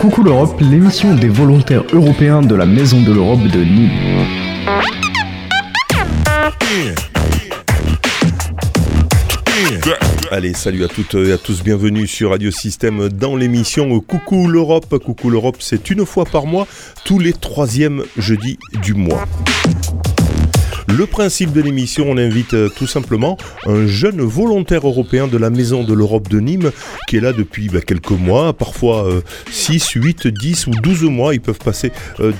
Coucou l'Europe, l'émission des volontaires européens de la Maison de l'Europe de Nîmes. Allez, salut à toutes et à tous, bienvenue sur Radio Système dans l'émission Coucou l'Europe. Coucou l'Europe, c'est une fois par mois, tous les troisièmes jeudis du mois. Le principe de l'émission, on invite euh, tout simplement un jeune volontaire européen de la Maison de l'Europe de Nîmes qui est là depuis bah, quelques mois, parfois 6, 8, 10 ou 12 mois. Ils peuvent passer euh,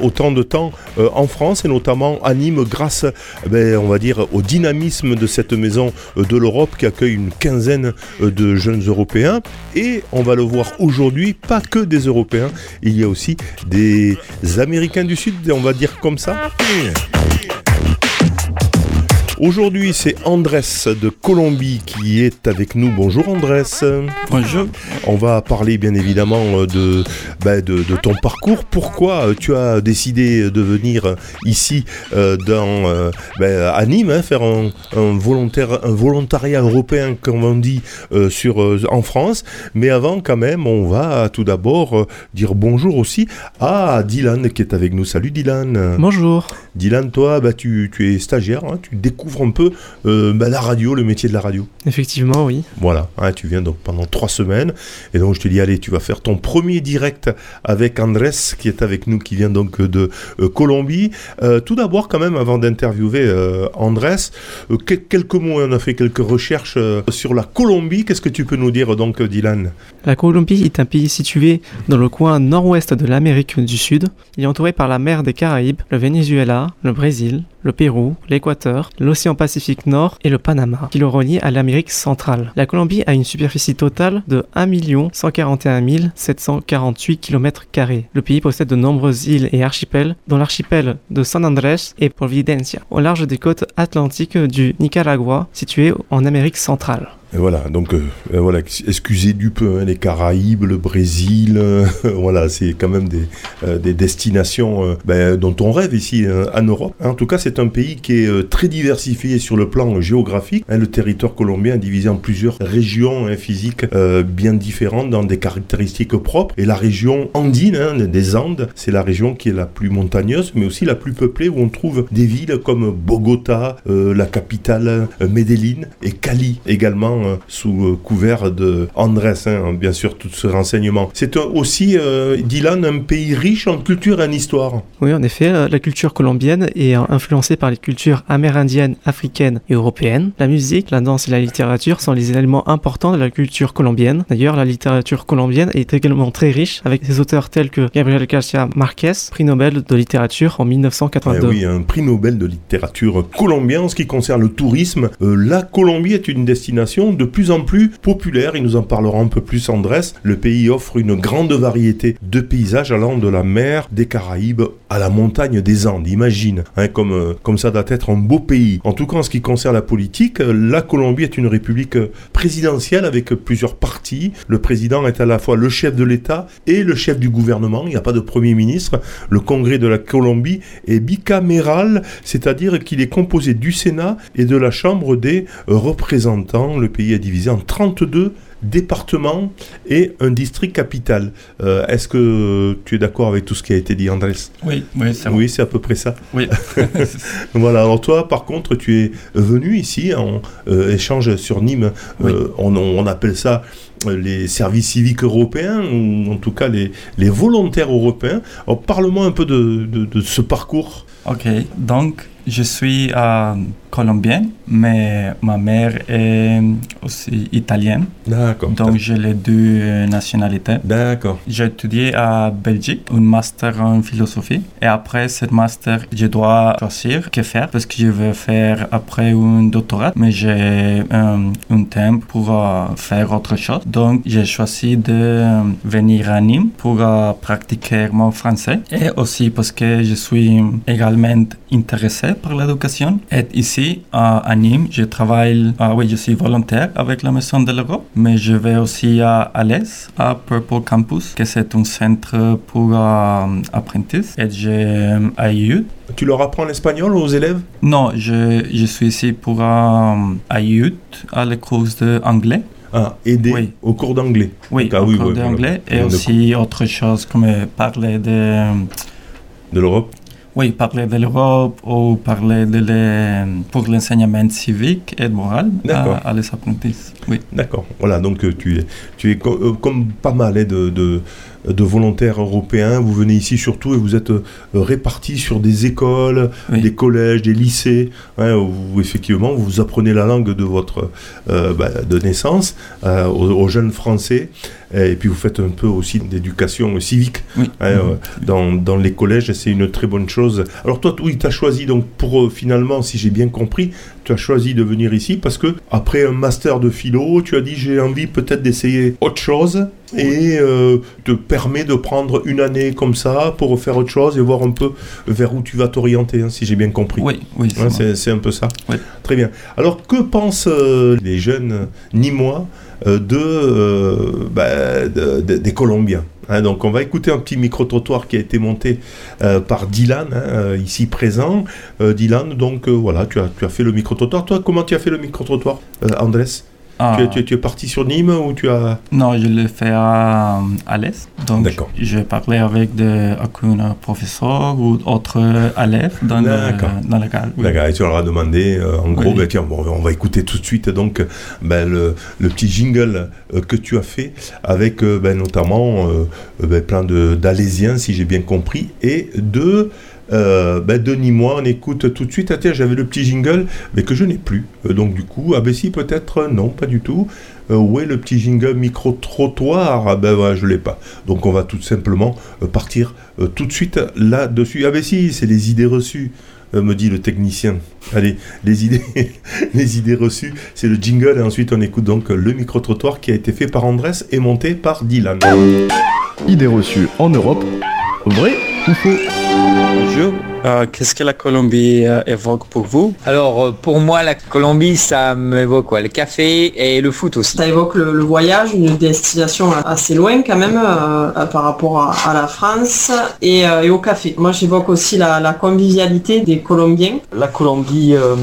autant de temps euh, en France et notamment à Nîmes grâce, ben, on va dire, au dynamisme de cette Maison de l'Europe qui accueille une quinzaine de jeunes Européens. Et on va le voir aujourd'hui, pas que des Européens, il y a aussi des Américains du Sud, on va dire comme ça. Aujourd'hui, c'est Andrés de Colombie qui est avec nous. Bonjour Andrés. Bonjour. On va parler bien évidemment de, ben, de, ton parcours. Pourquoi euh, tu as décidé de venir ici euh, dans, euh, ben, à Nîmes, hein, faire un, volontaire, un volontariat européen, comme on dit, sur, en France. Mais avant, quand même, on va tout d'abord dire bonjour aussi à Dylan qui est avec nous. Salut Dylan. Bonjour. Dylan, toi, bah, tu, tu es stagiaire, hein, tu découvres un peu euh, bah, la radio, le métier de la radio. Effectivement, oui. Voilà, hein, tu viens donc pendant trois semaines. Et donc je te dis, allez, tu vas faire ton premier direct avec Andrés, qui est avec nous, qui vient donc de euh, Colombie. Euh, tout d'abord, quand même, avant d'interviewer Andrés, quelques mots, on a fait quelques recherches sur la Colombie. Qu'est-ce que tu peux nous dire donc, Dylan? La Colombie est un pays situé dans le coin nord-ouest de l'Amérique du Sud. Il est entouré par la mer des Caraïbes, le Venezuela, le Brésil, le Pérou, l'Équateur, l'océan Pacifique Nord et le Panama, qui le relient à l'Amérique centrale. La Colombie a une superficie totale de 1 141 748 km. Le pays possède de nombreuses îles et archipels, dont l'archipel de San Andrés et Providencia, au large des côtes atlantiques du Nicaragua, situé en Amérique centrale voilà, donc euh, euh, voilà, excusez du peu, hein, les Caraïbes, le Brésil, euh, voilà, c'est quand même des, des destinations ben, dont on rêve ici en Europe. En tout cas, c'est un pays qui est très diversifié sur le plan géographique. Hein, le territoire colombien est divisé en plusieurs régions hein, physiques bien différentes dans des caractéristiques propres. Et la région andine, des Andes, c'est la région qui est la plus montagneuse, mais aussi la plus peuplée, où on trouve des villes comme Bogota, la capitale, Medellín et Cali également euh, sous euh, couvert de Andrés, hein, bien sûr, tout ce renseignement. C'est aussi, euh, Dylan, un pays riche en culture et en histoire. Oui, en effet, la culture colombienne est influencée par les cultures amérindiennes, africaines et européennes. La musique, la danse et la littérature sont les éléments importants de la culture colombienne. D'ailleurs, la littérature colombienne est également très riche, avec des auteurs tels que Gabriel Garcia Marquez, prix Nobel de littérature en 1982. Eh oui, un prix Nobel de littérature colombien. En ce qui concerne le tourisme, la Colombie est une destination de plus en plus populaire. Il nous en parlera un peu plus Andrés. Le pays offre une grande variété de paysages allant de la mer des Caraïbes à la montagne des Andes. Imagine, hein, comme, euh, comme ça doit être un beau pays. En tout cas, en ce qui concerne la politique, la Colombie est une république présidentielle avec plusieurs partis. Le président est à la fois le chef de l'État et le chef du gouvernement. Il n'y a pas de premier ministre. Le Congrès de la Colombie est bicaméral, c'est-à-dire qu'il est composé du Sénat et de la Chambre des représentants. Pays est divisé en 32 départements et un district capital. Euh, est-ce que tu es d'accord avec tout ce qui a été dit, Andrés? Oui, oui, c'est Oui, à peu près ça. Oui. voilà, alors toi, par contre, tu es venu ici en euh, échange sur Nîmes. Euh, on, appelle ça les services civiques européens, ou en tout cas les, les volontaires européens. Alors, parle-moi un peu de, de ce parcours. Ok, donc je suis colombien, mais ma mère est aussi italienne. D'accord. Donc j'ai les deux nationalités. D'accord. J'ai étudié à Belgique, un master en philosophie. Et après ce master, je dois choisir que faire parce que je veux faire après un doctorat, mais j'ai un, un temps pour euh, faire autre chose. Donc j'ai choisi de venir à Nîmes pour euh, pratiquer mon français et aussi parce que je suis également intéressé par l'éducation. Et ici, à Nîmes, je travaille, ah oui, je suis volontaire avec la Maison de l'Europe, mais je vais aussi à l'Est, à Purple Campus, qui est un centre pour euh, apprentis. Et j'ai à Tu leur apprends l'espagnol aux élèves? Non, je, je suis ici pour euh, à à cours d'anglais. Ah, aider Oui. au cours d'anglais. Oui, Ah au oui, cours d'anglais et aussi autre chose comme parler de, De l'Europe oui, parler de l'Europe ou parler de les, pour l'enseignement civique et moral à, à les apprentis. Oui. D'accord. Voilà, donc euh, tu es, tu es euh, comme pas mal hein, de, de, de volontaires européens. Vous venez ici surtout et vous êtes euh, répartis sur des écoles, Oui. des collèges, des lycées, hein, où effectivement vous apprenez la langue de votre euh, bah, de naissance euh, aux, aux jeunes Français. Et puis vous faites un peu aussi d'éducation civique Oui. hein, euh, dans, dans les collèges, c'est une très bonne chose. Alors toi, oui, tu as choisi, donc pour euh, finalement, si j'ai bien compris, tu as choisi de venir ici parce que après un master de philo, tu as dit j'ai envie peut-être d'essayer autre chose et euh, te permet de prendre une année comme ça pour faire autre chose et voir un peu vers où tu vas t'orienter, hein, si j'ai bien compris. Oui, oui, c'est Hein, c'est c'est un peu ça. Oui. Très bien. Alors, que pensent euh, les jeunes Nîmois euh, de, euh, bah, de- de- des Colombiens Hein, donc on va écouter un petit micro-trottoir qui a été monté euh, par Dylan, hein, euh, ici présent. Euh, Dylan, donc euh, voilà, tu as, fait le micro-trottoir. Toi, comment tu as fait le micro-trottoir, euh, Andrés? Ah, tu, es- tu es- tu es parti sur Nîmes ou tu as... Non, je l'ai fait à, à l'Est. Donc, D'accord. j'ai parlé avec de, aucun professeur ou autre élève dans, le, dans la oui. D'accord, et tu leur as demandé, euh, en gros, Oui. ben, tiens, bon, on va écouter tout de suite donc ben, le, le petit jingle euh, que tu as fait avec euh, ben, notamment ben, plein de- d'Alésiens, si j'ai bien compris, et de, euh, ben, de Nîmois. On écoute tout de suite. Ah, j'avais le petit jingle, mais que je n'ai plus. Euh, donc, du coup, ah ben si, peut-être, euh, non, pas du tout. Euh, où est le petit jingle micro-trottoir? Ah ben voilà, je l'ai pas. Donc, on va tout simplement partir tout de suite là-dessus. Ah ben si, c'est les idées reçues me dit le technicien. Allez, les idées, les idées reçues, c'est le jingle et ensuite on écoute donc le micro-trottoir qui a été fait par Andrés et monté par Dylan. Idées reçues en Europe, vrai ou faux? Bonjour. Euh, Qu'est-ce que la Colombie euh, évoque pour vous? Alors euh, pour moi la Colombie ça m'évoque quoi, le café et le foot aussi. Ça évoque le, le voyage, une destination assez loin quand même par rapport à, à la France et, euh, et au café. Moi j'évoque aussi la, la convivialité des Colombiens. La Colombie, euh,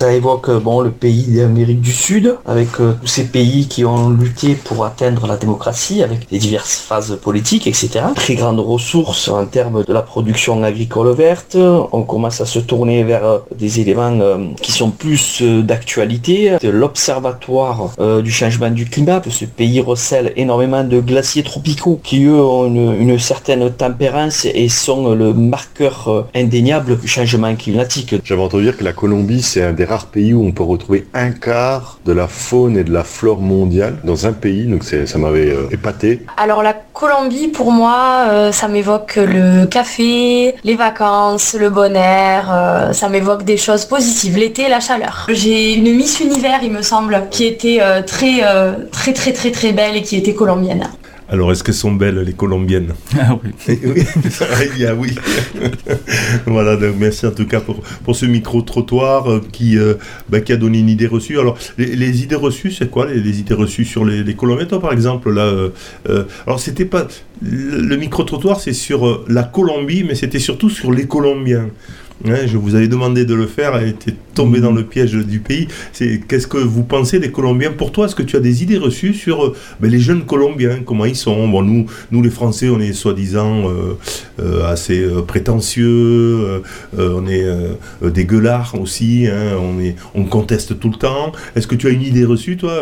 ça évoque bon, le pays d'Amérique du Sud, avec euh, tous ces pays qui ont lutté pour atteindre la démocratie, avec les diverses phases politiques, etc. Très grandes ressources en termes de la production agricole verte. On commence à se tourner vers euh, des éléments euh, qui sont plus euh, d'actualité. De L'Observatoire du changement du climat, que ce pays recèle énormément de glaciers tropicaux qui eux ont une, une certaine tempérance et sont le marqueur indéniable du changement climatique. J'avais entendu dire que la Colombie, c'est un des rares pays où on peut retrouver un quart de la faune et de la flore mondiale dans un pays, donc ça m'avait euh, épaté. Alors la Colombie, pour moi, euh, ça m'évoque le café, les vacances, le bon air, euh, ça m'évoque des choses positives, l'été, la chaleur. J'ai une Miss Univers, il me semble, qui était euh, très, euh, très, très, très, très belle et qui était colombienne. Alors, est-ce qu'elles sont belles les Colombiennes Ah oui. Eh oui, il y a oui. voilà, donc merci en tout cas pour, pour ce micro-trottoir euh, qui, euh, bah, qui a donné une idée reçue. Alors, les, les idées reçues, c'est quoi les, les idées reçues sur les, les Colombiens Toi, par exemple, là, euh, alors c'était pas. Le, le micro-trottoir, c'est sur la Colombie, mais c'était surtout sur les Colombiens. Je vous avais demandé de le faire et tu es tombé dans le piège du pays. Qu'est-ce que vous pensez des Colombiens? Pour toi, est-ce que tu as des idées reçues sur euh, ben, les jeunes Colombiens? Comment ils sont? Nous, nous les Français, on est soi-disant euh, euh, assez prétentieux, on est des gueulards aussi, hein, on, est, on conteste tout le temps. Est-ce que tu as une idée reçue, toi,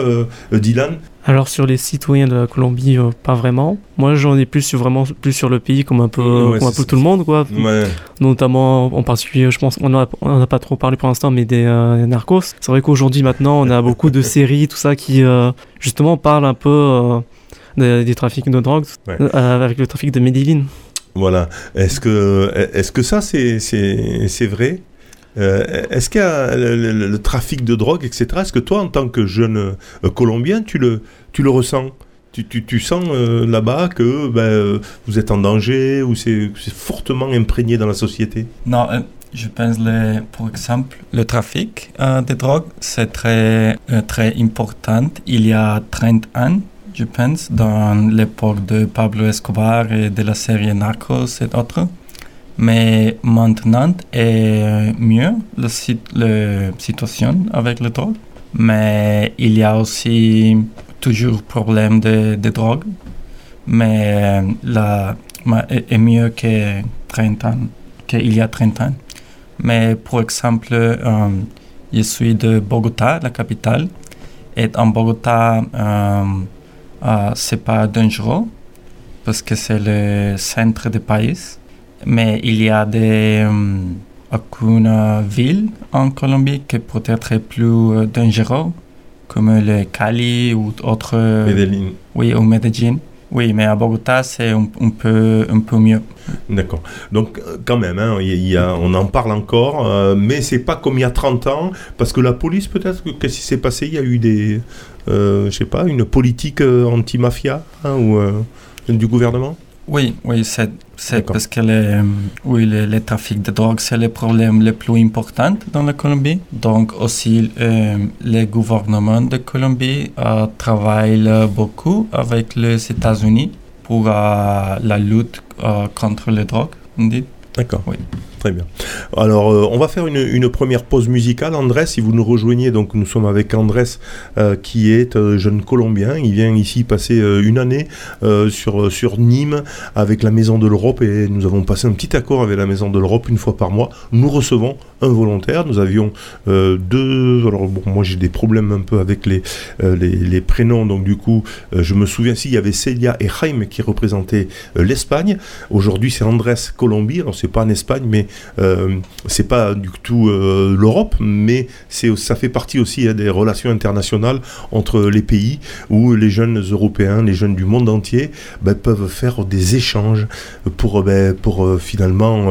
Dylan? Alors sur les citoyens de la Colombie, euh, pas vraiment. Moi j'en ai plus sur, vraiment plus sur le pays comme un peu, Ouais, comme un peu tout le monde quoi. Ouais. Notamment en particulier, je pense, on n'en a, pas trop parlé pour l'instant, mais des euh, narcos. C'est vrai qu'aujourd'hui maintenant on a beaucoup de séries, tout ça qui euh, justement parlent un peu des, des trafics de drogue Ouais. avec le trafic de Medellin. Voilà. Est-ce que, est-ce que ça, c'est, c'est, c'est vrai? Euh, Est-ce a le, trafic de drogue, etc. Est-ce que toi, en tant que jeune euh, Colombien, tu le, tu le ressens? Tu, tu, tu sens euh, là-bas que ben, vous êtes en danger ou c'est, fortement imprégné dans la société? Non, je pense, par exemple, le trafic de drogue, c'est très, très important. Il y a 30 ans, je pense, dans l'époque de Pablo Escobar et de la série Narcos et autres. Mais maintenant est mieux la, la situation avec le drogue. Mais il y a aussi toujours problème de, de drogue, mais là, est mieux que 30 ans, qu'il y a 30 ans. Mais pour exemple, euh, je suis de Bogota, la capitale, et en Bogota, euh, euh, c'est pas dangereux parce que c'est le centre du pays. Mais il y a des euh, aucune ville en Colombie qui peut être plus dangereux, comme le Cali ou autre. Medellín. Oui, ou Medellín. Oui, mais à Bogota, c'est un, un, peu, un peu mieux. D'accord. Donc, quand même, hein, y a, on en parle encore, euh, mais c'est pas comme il y a 30 ans, parce que la police, peut-être, qu'est-ce qui s'est passé? Il y a eu des. Euh, je sais pas, une politique euh, anti-mafia hein, ou euh, du gouvernement? Oui, oui, c'est parce que les, oui, le, le, trafic de drogue, c'est le problème le plus important dans la Colombie. Donc aussi, euh, le gouvernement de Colombie euh, travaille beaucoup avec les États-Unis pour euh, la lutte contre les drogues. D'accord. Oui. Très bien. Alors, euh, on va faire une, première pause musicale. Andrés, si vous nous rejoignez, donc nous sommes avec Andrés, euh, qui est euh, jeune Colombien. Il vient ici passer une année sur, Nîmes avec la Maison de l'Europe et nous avons passé un petit accord avec la Maison de l'Europe une fois par mois. Nous recevons un volontaire. Nous avions deux. Alors, moi j'ai des problèmes un peu avec les, prénoms, donc du coup, je me souviens s'il y avait Celia et Jaime qui représentaient l'Espagne. Aujourd'hui, c'est Andrés Colombie. Alors, c'est pas en Espagne, mais euh, c'est pas du tout euh, l'Europe, mais ça fait partie aussi hein, des relations internationales entre les pays où les jeunes européens, les jeunes du monde entier, ben, peuvent faire des échanges pour, ben, euh, finalement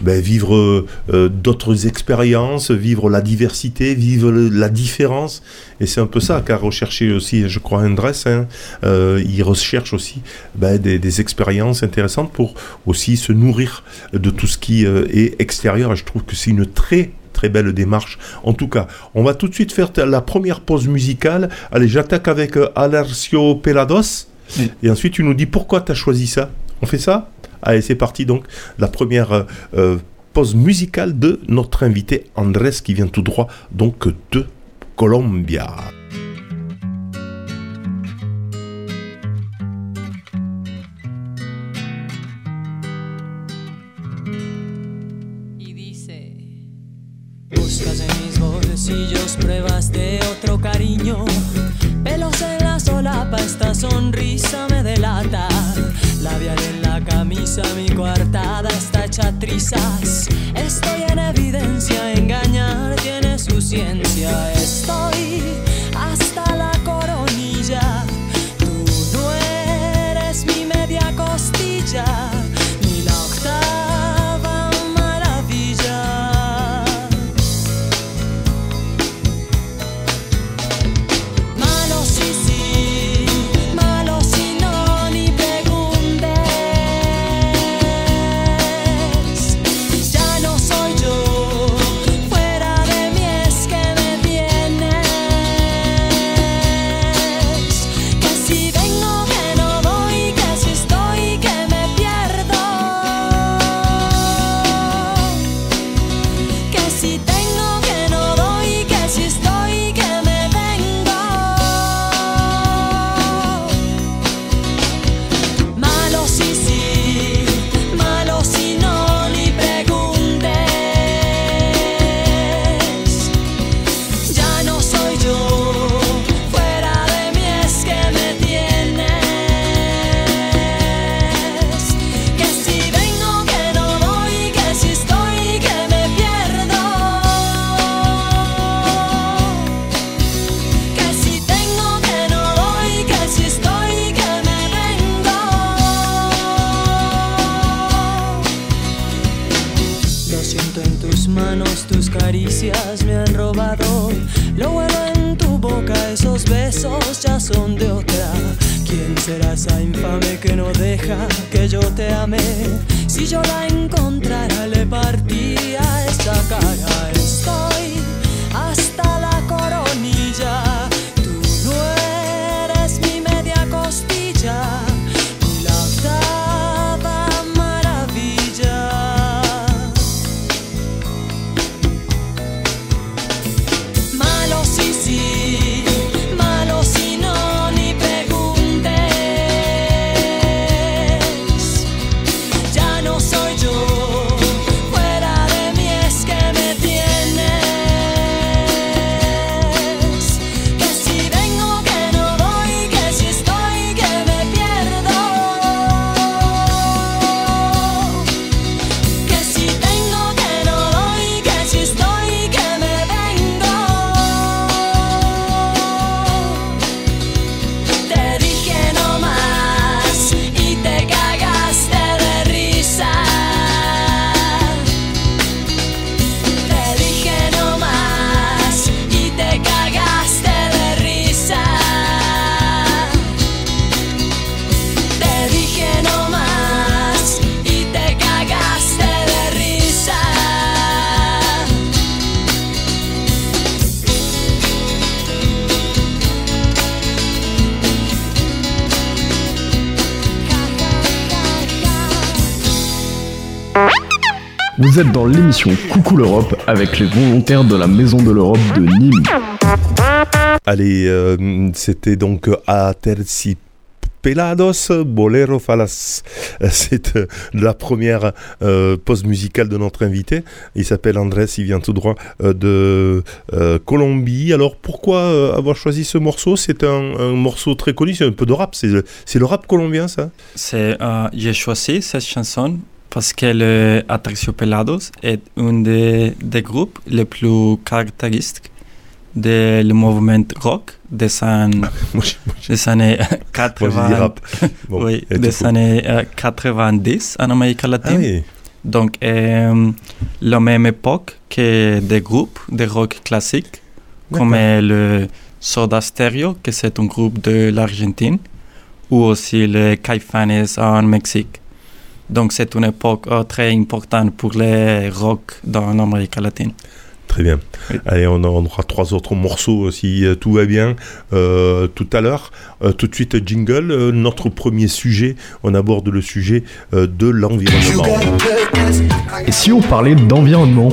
ben, vivre d'autres expériences, vivre la diversité, vivre la différence. Et c'est un peu ça qu'a recherché aussi, je crois, Andrés. Hein. Euh, il recherche aussi ben, des, des, expériences intéressantes pour aussi se nourrir de tout ce qui euh, est extérieur. Et je trouve que c'est une très très belle démarche. En tout cas, on va tout de suite faire la première pause musicale. Allez, j'attaque avec euh, Alercio Pelados. Oui. Et ensuite, tu nous dis pourquoi tu as choisi ça. On fait ça? Allez, c'est parti donc. La première euh, pause musicale de notre invité Andrés qui vient tout droit donc de Colombia. Y dice, buscas en mis bolsillos pruebas de otro cariño, pelos en la solapa, esta sonrisa me delata, labial en la camisa, mi coartada está hecha estoy en evidencia, engañar tiene su ciencia, estoy Si yo Vous êtes dans l'émission Coucou l'Europe avec les volontaires de la Maison de l'Europe de Nîmes. Allez, euh, c'était donc à Terci Pelados, Bolero Falas. C'est euh, la première euh, pause musicale de notre invité. Il s'appelle Andrés, il vient tout droit euh, de euh, Colombie. Alors pourquoi euh, avoir choisi ce morceau? C'est un, un morceau très connu, c'est un peu de rap. C'est le, c'est le rap colombien, ça? C'est, euh, j'ai choisi cette chanson parce que le Aterciopelados est un des, des groupes les plus caractéristiques du mouvement rock des, années- je- des années moi, j'ai dit 80, rap. Bon, oui, et tout des faux. années euh, 90 en Amérique Ah latine. oui, Donc, euh, la même époque que des groupes de rock classiques, comme euh, le Soda Stereo, que c'est un groupe de l'Argentine, ou aussi le Caifanes en Mexique. Donc, c'est une époque euh, très importante pour les rock dans l'Amérique latine. Très bien. Oui. Allez, on, aura trois autres morceaux si euh, tout va bien euh, tout à l'heure. Euh, tout de suite, jingle. Euh, notre premier sujet, on aborde le sujet euh, de l'environnement. Et si on parlait d'environnement?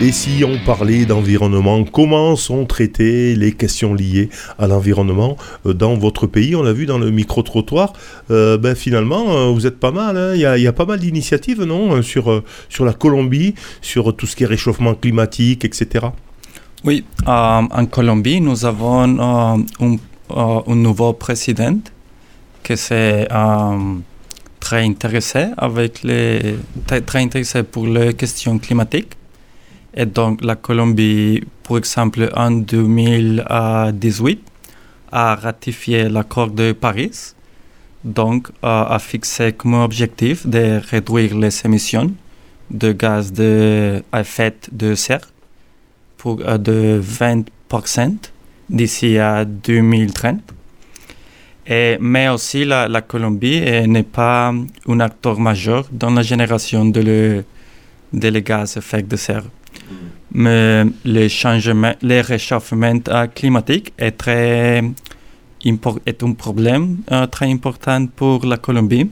Et si on parlait d'environnement, comment sont traitées les questions liées à l'environnement euh, dans votre pays? On l'a vu dans le micro-trottoir. Euh, ben, finalement, euh, vous êtes pas mal. hein. Il y, a, pas mal d'initiatives, non sur, sur la Colombie, sur tout ce qui est réchauffement climatique, etc. Oui, en Colombie, nous avons un, un nouveau président qui s'est très, très intéressé pour les questions climatiques. Et donc la Colombie, par exemple, en 2018, a ratifié l'accord de Paris, donc a fixé comme objectif de réduire les émissions de gaz de, effet de serre pour, euh, de 20% d'ici à 2030. Et, mais aussi, la, Colombie n'est pas un acteur majeur dans la génération de, le, de les gaz à effet de serre. Mais le changement, le réchauffement euh, climatique est, très, est un problème euh, très important pour la Colombie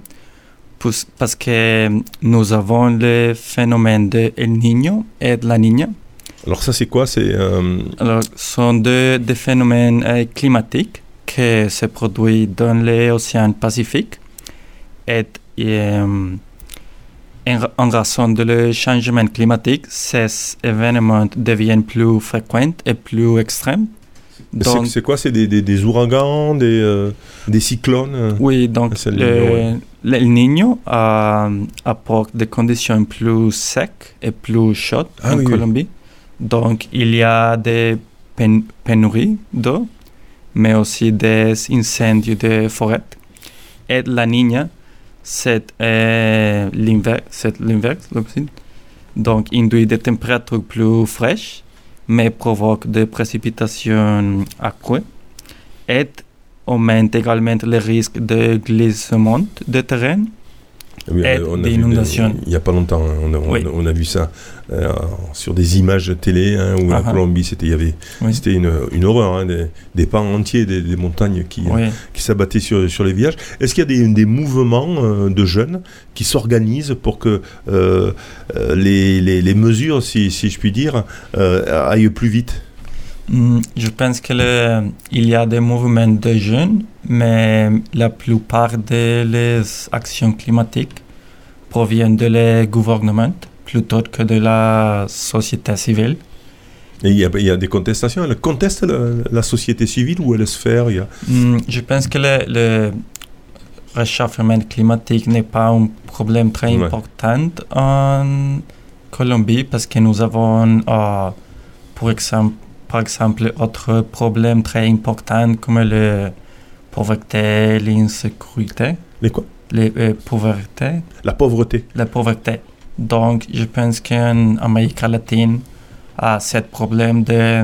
parce que nous avons le phénomène de El Niño et de la Niña. Alors ça, c'est quoi? C'est euh, Alors, ce sont deux, des phénomènes euh, climatiques qui se produisent dans l'océan Pacifique et euh, en, raison le changement climatique, ces événements deviennent plus fréquents et plus extrêmes. c'est- Donc, c'est quoi? C'est des, des, des ouragans, des, euh, des cyclones euh oui, donc le le, Niño, euh, apporte des conditions plus secs et plus chaudes Ah en oui, oui. Colombie. Donc, il y a des pén- pénuries d'eau, mais aussi des incendies de forêt. Et la Niña, c'est euh, l'inverse. Donc, induit des températures plus fraîches, mais provoque des précipitations accrues. Et augmente également le risque de glissement de terrain Oui, et on a vu des- d'inondation. Il n'y a pas longtemps, hein, on a, on- Oui. on a vu ça euh, sur des images télé, hein, où la Ah ah. Colombie, c'était il y avait, Oui. c'était une, une horreur, hein, des, des pans entiers des, des montagnes qui, qui s'abattaient sur, sur les villages. Est-ce qu'il y a des, des mouvements euh, de jeunes qui s'organisent pour que euh, les, les, les mesures, si, si je puis dire, aillent plus vite? Je pense qu'il y a des mouvements de jeunes, mais la plupart des actions climatiques proviennent de les gouvernements plutôt que de la société civile. Et il y, a, il y a des contestations. Elle conteste la, la société civile ou elle il y a... Hmm, Je pense que le, le réchauffement climatique n'est pas un problème très Ouais. important en Colombie parce que nous avons, euh, pour exemple, par exemple, autre problème très important comme la pauvreté, l'insécurité, Les quoi? Les euh, pauvreté, La pauvreté. la pauvreté. Donc, je pense qu'en Amérique latine, à ce problème de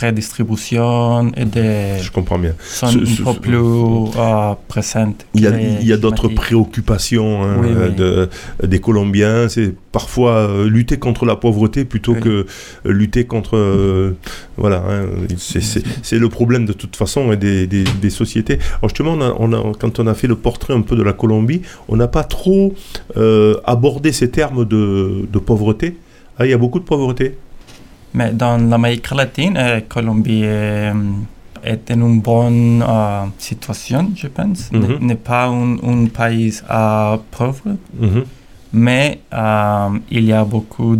redistribution et de... Je comprends bien. sont Ce- un ce- peu ce- plus euh, présentes. Il y a, d'autres préoccupations hein, Oui, oui. de- des Colombiens. C'est parfois euh, lutter contre la pauvreté plutôt Oui. que euh, lutter contre. euh, voilà, hein, c'est- le problème de toute façon hein, des, des- des sociétés. Alors justement, on a- on a- quand on a fait le portrait un peu de la Colombie, on n'a pas trop abordé ces termes de, de pauvreté. Ah, il y a beaucoup de pauvreté. Mais dans l'Amérique latine, euh, Colombie est, est en une bonne euh, situation, je pense. Mhm. N'est- N'est pas un, un pays euh, pauvre, Mhm. mais euh, il y a beaucoup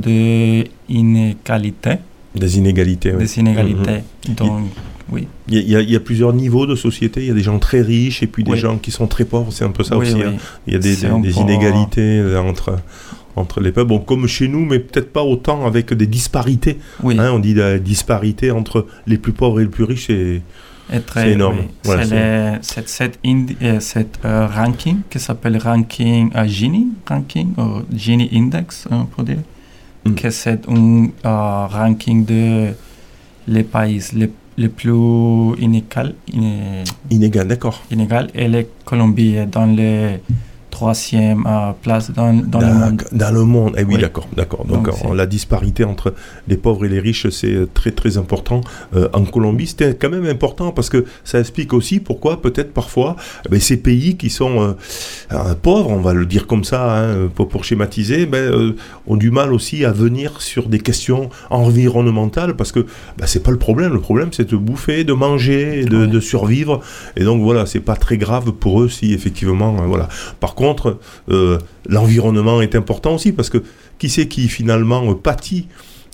d'inégalités. Des inégalités. oui. Des inégalités. Mhm. Donc, oui. Il y, a, il y a- il y a plusieurs niveaux de société. Il y a des gens très riches et puis des Oui. gens qui sont très pauvres. C'est un peu ça Oui, aussi. oui. hein. Il y a des, inégalités euh, entre, entre les peuples. Bon, comme chez nous, mais peut-être pas autant avec des disparités. Oui. Hein, on dit la disparité entre les plus pauvres et les plus riches. C'est est très- c'est énorme. oui. Voilà, c'est c'est- le- c'est cet indi- euh, euh, ranking qui s'appelle ranking euh, Gini, ranking, ou Gini Index, hein, pour dire, Mm. que c'est un euh, ranking de les pays les, les plus inégal, iné- inégal, d'accord. inégal et la Colombie est dans le troisième euh, place dans, dans le monde. Dans le monde, eh oui, Oui. d'accord, d'accord. Donc, la disparité entre les pauvres et les riches, c'est euh, très très important. Euh, en Colombie, c'était quand même important parce que ça explique aussi pourquoi peut-être parfois eh ben, ces pays qui sont euh, pauvres, on va le dire comme ça, hein, pour, pour schématiser, ben, ont du mal aussi à venir sur des questions environnementales parce que ben, c'est pas le problème. Le problème, c'est de bouffer, de manger, de, Ouais. de survivre. Et donc voilà, c'est pas très grave pour eux si effectivement, voilà. Par contre, euh, l'environnement est important aussi parce que qui c'est qui finalement pâtit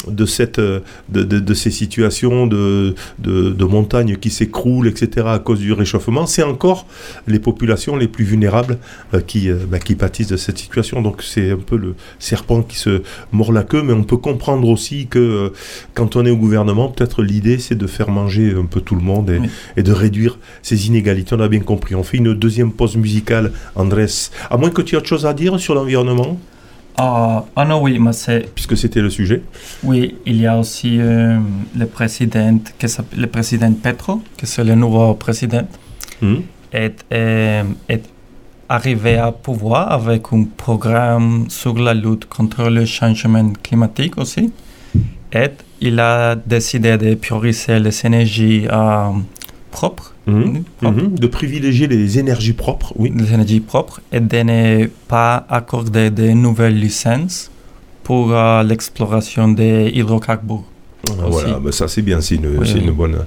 de, cette, euh, de, de- de ces situations de, de, de montagnes qui s'écroulent, etc., à cause du réchauffement, c'est encore les populations les plus vulnérables euh, qui, euh, bah, qui pâtissent de cette situation. Donc c'est un peu le serpent qui se mord la queue, mais on peut comprendre aussi que euh, quand on est au gouvernement, peut-être l'idée c'est de faire manger un peu tout le monde et, Oui. et de réduire ces inégalités. On a bien compris. On fait une deuxième pause musicale, Andrés. À moins que tu aies autre chose à dire sur l'environnement, Ah, ah non, oui, mais c'est puisque c'était le sujet. Oui, il y a aussi euh, le président, qui le président Petro, qui c'est le nouveau président, Mhm. est, euh, est arrivé à pouvoir avec un programme sur la lutte contre le changement climatique aussi. Et il a décidé de prioriser les énergies euh, propres, Mhm. propres, Mhm. De privilégier les énergies propres, oui. les énergies propres, et de ne pas accorder de nouvelles licences pour euh, l'exploration des hydrocarbures. Voilà, aussi. bah ça c'est bien, c'est une, Oui, c'est oui. une, bonne,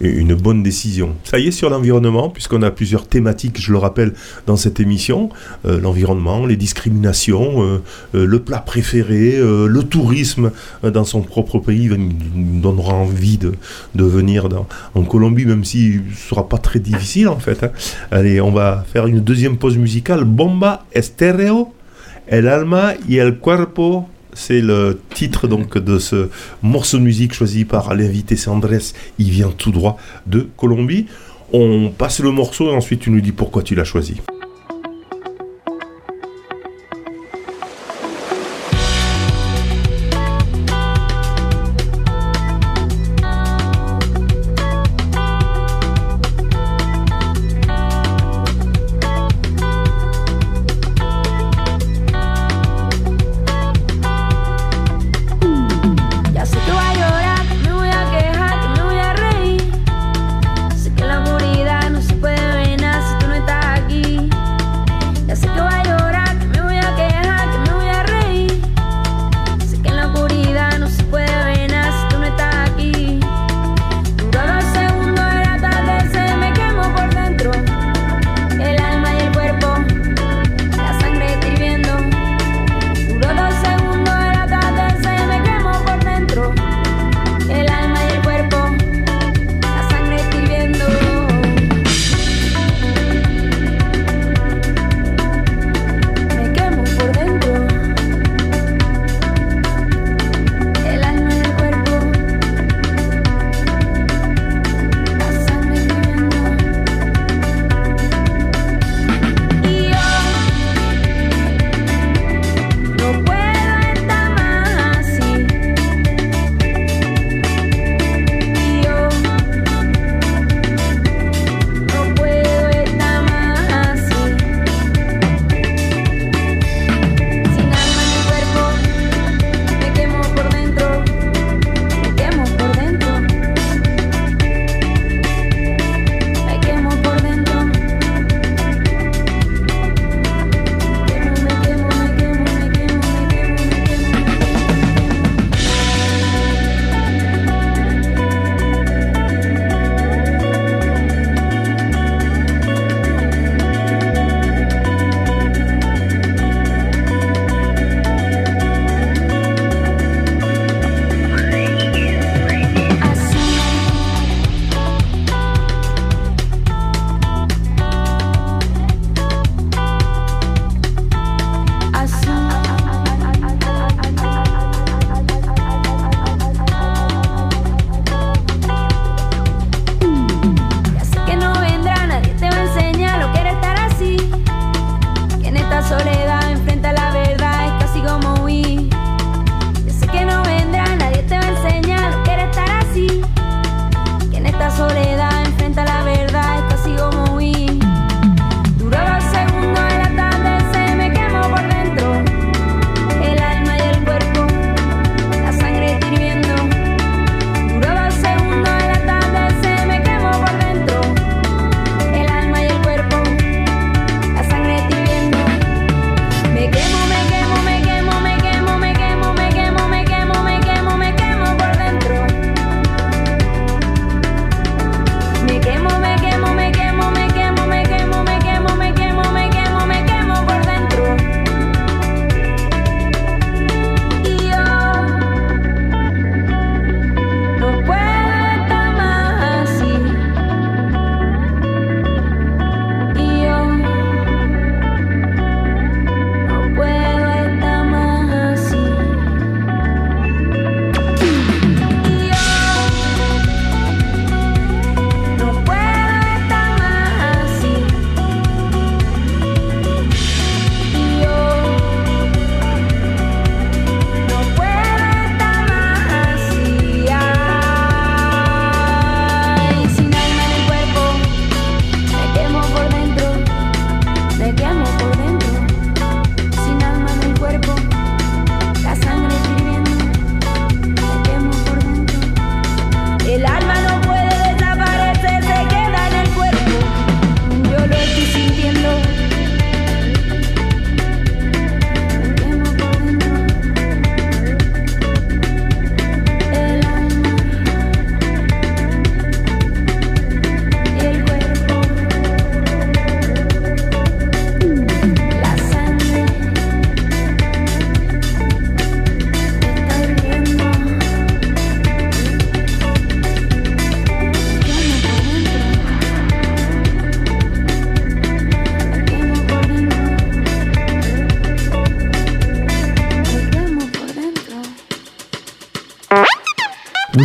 une bonne décision. Ça y est, sur l'environnement, puisqu'on a plusieurs thématiques, je le rappelle, dans cette émission, euh, l'environnement, les discriminations, euh, euh, le plat préféré, le tourisme dans son propre pays, nous nous donnera envie de, de venir dans- en Colombie, même si ce sera pas très difficile en fait. hein. Allez, on va faire une deuxième pause musicale. Bomba Estéreo, El alma y el cuerpo c'est le titre donc de ce morceau de musique choisi par l'invité c'est Andrés. Il vient tout droit de Colombie. On passe le morceau et ensuite tu nous dis pourquoi tu l'as choisi.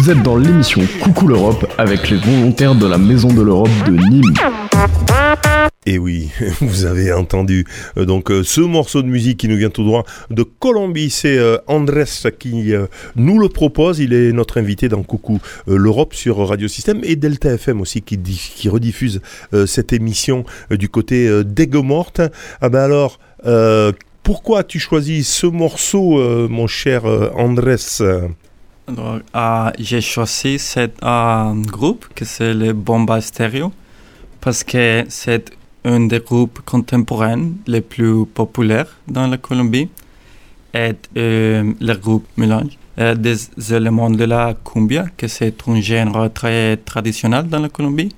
Vous êtes dans l'émission Coucou l'Europe avec les volontaires de la Maison de l'Europe de Nîmes. Et oui, vous avez entendu euh, donc euh, ce morceau de musique qui nous vient tout droit de Colombie. C'est euh, Andrés qui nous le propose. Il est notre invité dans Coucou l'Europe sur Radio Système et Delta FM aussi qui, di- qui rediffuse cette émission du côté d'Aigues-Mortes. Ah ben alors, pourquoi as-tu choisi ce morceau, mon cher Andrés? Alors, euh, j'ai choisi ce groupe que c'est le Bomba Stereo parce que c'est un des groupes contemporains les plus populaires dans la Colombie et euh, le groupe mélange euh, des éléments de la cumbia que c'est un genre très traditionnel dans la Colombie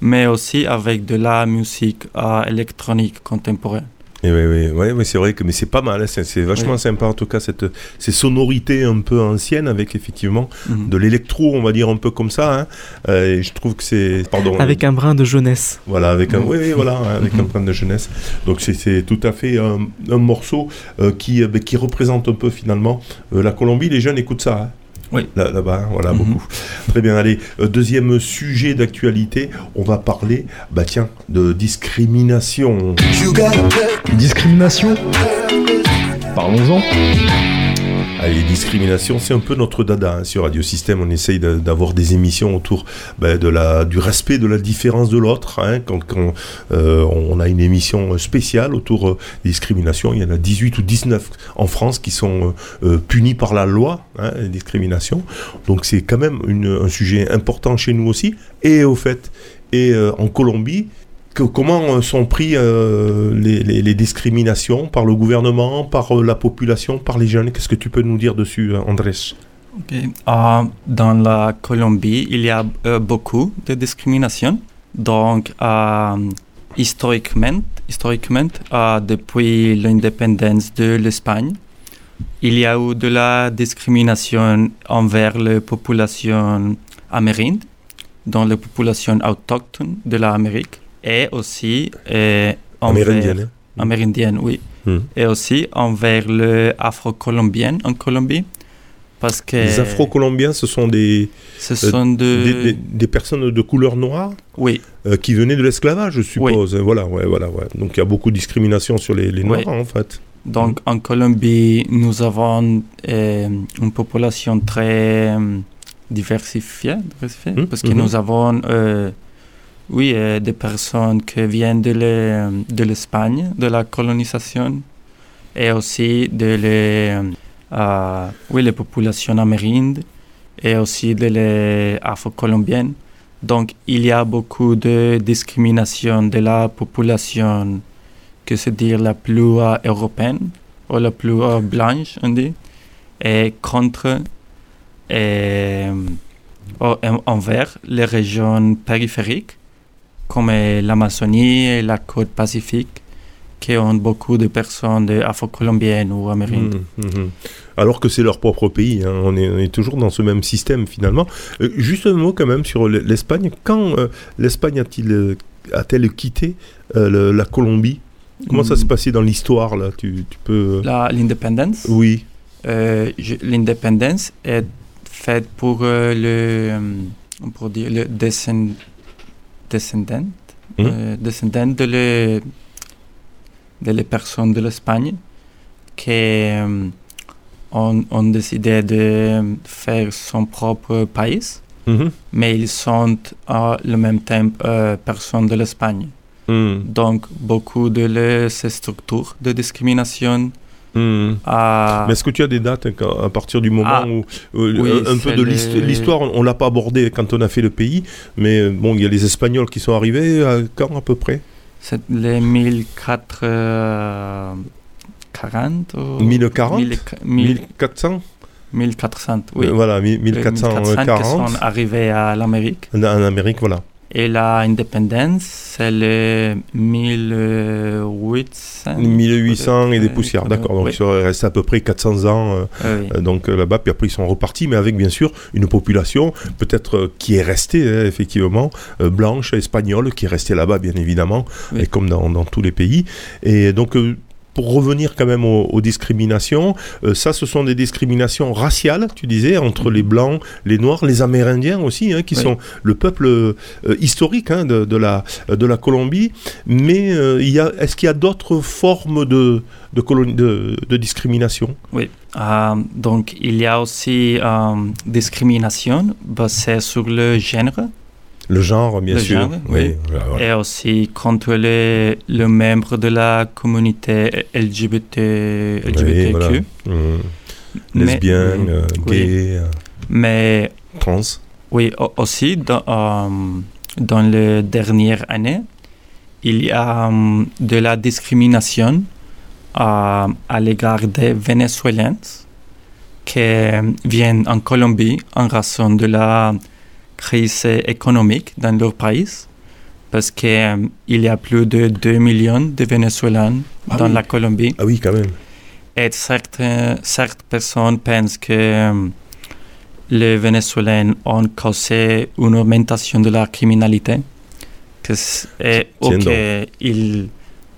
mais aussi avec de la musique euh, électronique contemporaine. Et oui, oui, oui, oui, c'est vrai que mais c'est pas mal, hein, c'est, vachement Oui. sympa en tout cas cette, ces sonorités un peu anciennes avec effectivement Mhm. de l'électro, on va dire un peu comme ça. hein. Euh, et je trouve que c'est pardon. Avec un brin de jeunesse. Voilà, avec un, Mhm. oui, oui, voilà, hein, avec un point de jeunesse. Donc c'est, tout à fait un, un morceau euh, qui, euh, ben, qui représente un peu finalement euh, la Colombie. Les jeunes écoutent ça. hein. Oui. Là, là-bas, hein, voilà, Mhm. beaucoup. Très bien, allez, euh, deuxième sujet d'actualité, on va parler, bah tiens, de discrimination. Discrimination Parlons-en. Allez, discrimination, c'est un peu notre dada hein, sur Radio Système. On essaye d'avoir des émissions autour ben, de la, du respect de la différence de l'autre. hein. quand quand, euh, on a une émission spéciale autour euh, des discriminations, il y en a 18 ou 19 en France qui sont euh, euh, punis par la loi, hein, les discriminations. Donc c'est quand même une- un sujet important chez nous aussi. Et au fait, et euh, en Colombie, comment euh, sont pris euh, les, les- les discriminations par le gouvernement, par euh, la population, par les jeunes? Qu'est-ce que tu peux nous dire dessus, euh, Andrés? Euh, dans la Colombie, il y a beaucoup de discrimination. Donc, historiquement, historiquement depuis l'indépendance de l'Espagne, il y a eu de la discrimination envers la population amérinde, dans la population autochtone de l'Amérique, et aussi euh, envers- Amérindienne, hein. amérindienne, oui, Hmm. et aussi envers le afro-colombien en Colombie, parce que Les Afro-Colombiens, ce sont des, ce euh, sont de- des, des- des personnes de couleur noire Oui. euh, qui venaient de l'esclavage, je suppose. Voilà, ouais, voilà, ouais. Donc il y a beaucoup de discrimination sur les, les Oui. noirs, en fait. Donc en Colombie, nous avons euh, une population très euh, diversifiée, diversifiée, Mhm, parce que nous avons euh, oui, euh, des personnes qui viennent de l'E- de l'Espagne, de la colonisation, et aussi de les, euh, oui, les populations amérindes, et aussi de les afro-colombiennes. Donc il y a beaucoup de discrimination de la population que c'est dire la plus européenne ou la plus blanche, on dit, et contre et, euh, en- envers les régions périphériques comme l'Amazonie et la côte pacifique qui ont beaucoup de personnes afro-colombiennes ou amérindes. Mhm, mhm. Alors que c'est leur propre pays, hein. on, est, on est toujours dans ce même système finalement. Euh, juste un mot quand même sur l'Espagne. Quand euh, l'Espagne a-t-il, euh, a-t-elle quitté euh, le- la Colombie? Comment ça s'est passé dans l'histoire là? Tu, tu peux... La- L'indépendance? Oui. Je- L'indépendance est faite pour le, pourrait dire, le descend, descendant, Mhm. euh, descendant de, les, de les personnes de l'Espagne qui euh, ont, ont décidé de faire son propre pays, Mhm. mais ils sont en le même temps euh, personnes de l'Espagne. Mhm. Donc, beaucoup de les- ces structures de discrimination Mhm. à- Mais est-ce que tu as des dates à partir du moment Ah. où euh, Oui, un peu de les- l'histoire, on, on l'a pas abordé quand on a fait le pays, mais euh, bon, il y a les Espagnols qui sont arrivés à quand à peu près? C'est les 1440 ou 1040 mille- 1400 1400, oui. Euh, voilà, mi- Les 1440. qui sont arrivés à l'Amérique. En Amérique, voilà. Et la indépendance, c'est le 1800. 1800 et des poussières, d'accord. Donc oui. ils sont restés à peu près 400 ans euh, Ah oui. euh, donc euh, là-bas, puis après ils sont repartis, mais avec bien sûr une population peut-être qui est restée hein, effectivement euh, blanche, espagnole, qui est restée là-bas bien évidemment, Oui. et comme dans, dans tous les pays. Et donc euh, pour revenir quand même aux, aux discriminations, euh, ça, ce sont des discriminations raciales, tu disais, entre les blancs, les noirs, les Amérindiens aussi, hein, qui Oui. sont le peuple euh, historique hein, de, de la, de la Colombie. Mais euh, il y a, est-ce qu'il y a d'autres formes de, de, de, de discrimination? Oui. Euh, donc, il y a aussi euh, discrimination basée sur le genre. Le genre, bien Le sûr. genre, oui. oui. Et aussi contre les, les membres de la communauté LGBT, LGBTQ. voilà. Mais- Lesbiennes, euh, Oui. gays, euh, Mais trans. oui, au- aussi dans, euh, dans les dernières années, il y a de la discrimination à l'égard des Vénézuéliens qui viennent en Colombie en raison de la crise économique dans leur pays. Parce qu'il y a plus de 2 millions de Vénézuéliens Ah dans oui. la Colombie. Ah oui, quand même. Et certaines, certaines personnes pensent que euh, les Vénézuéliens ont causé une augmentation de la criminalité. Que et, qu'ils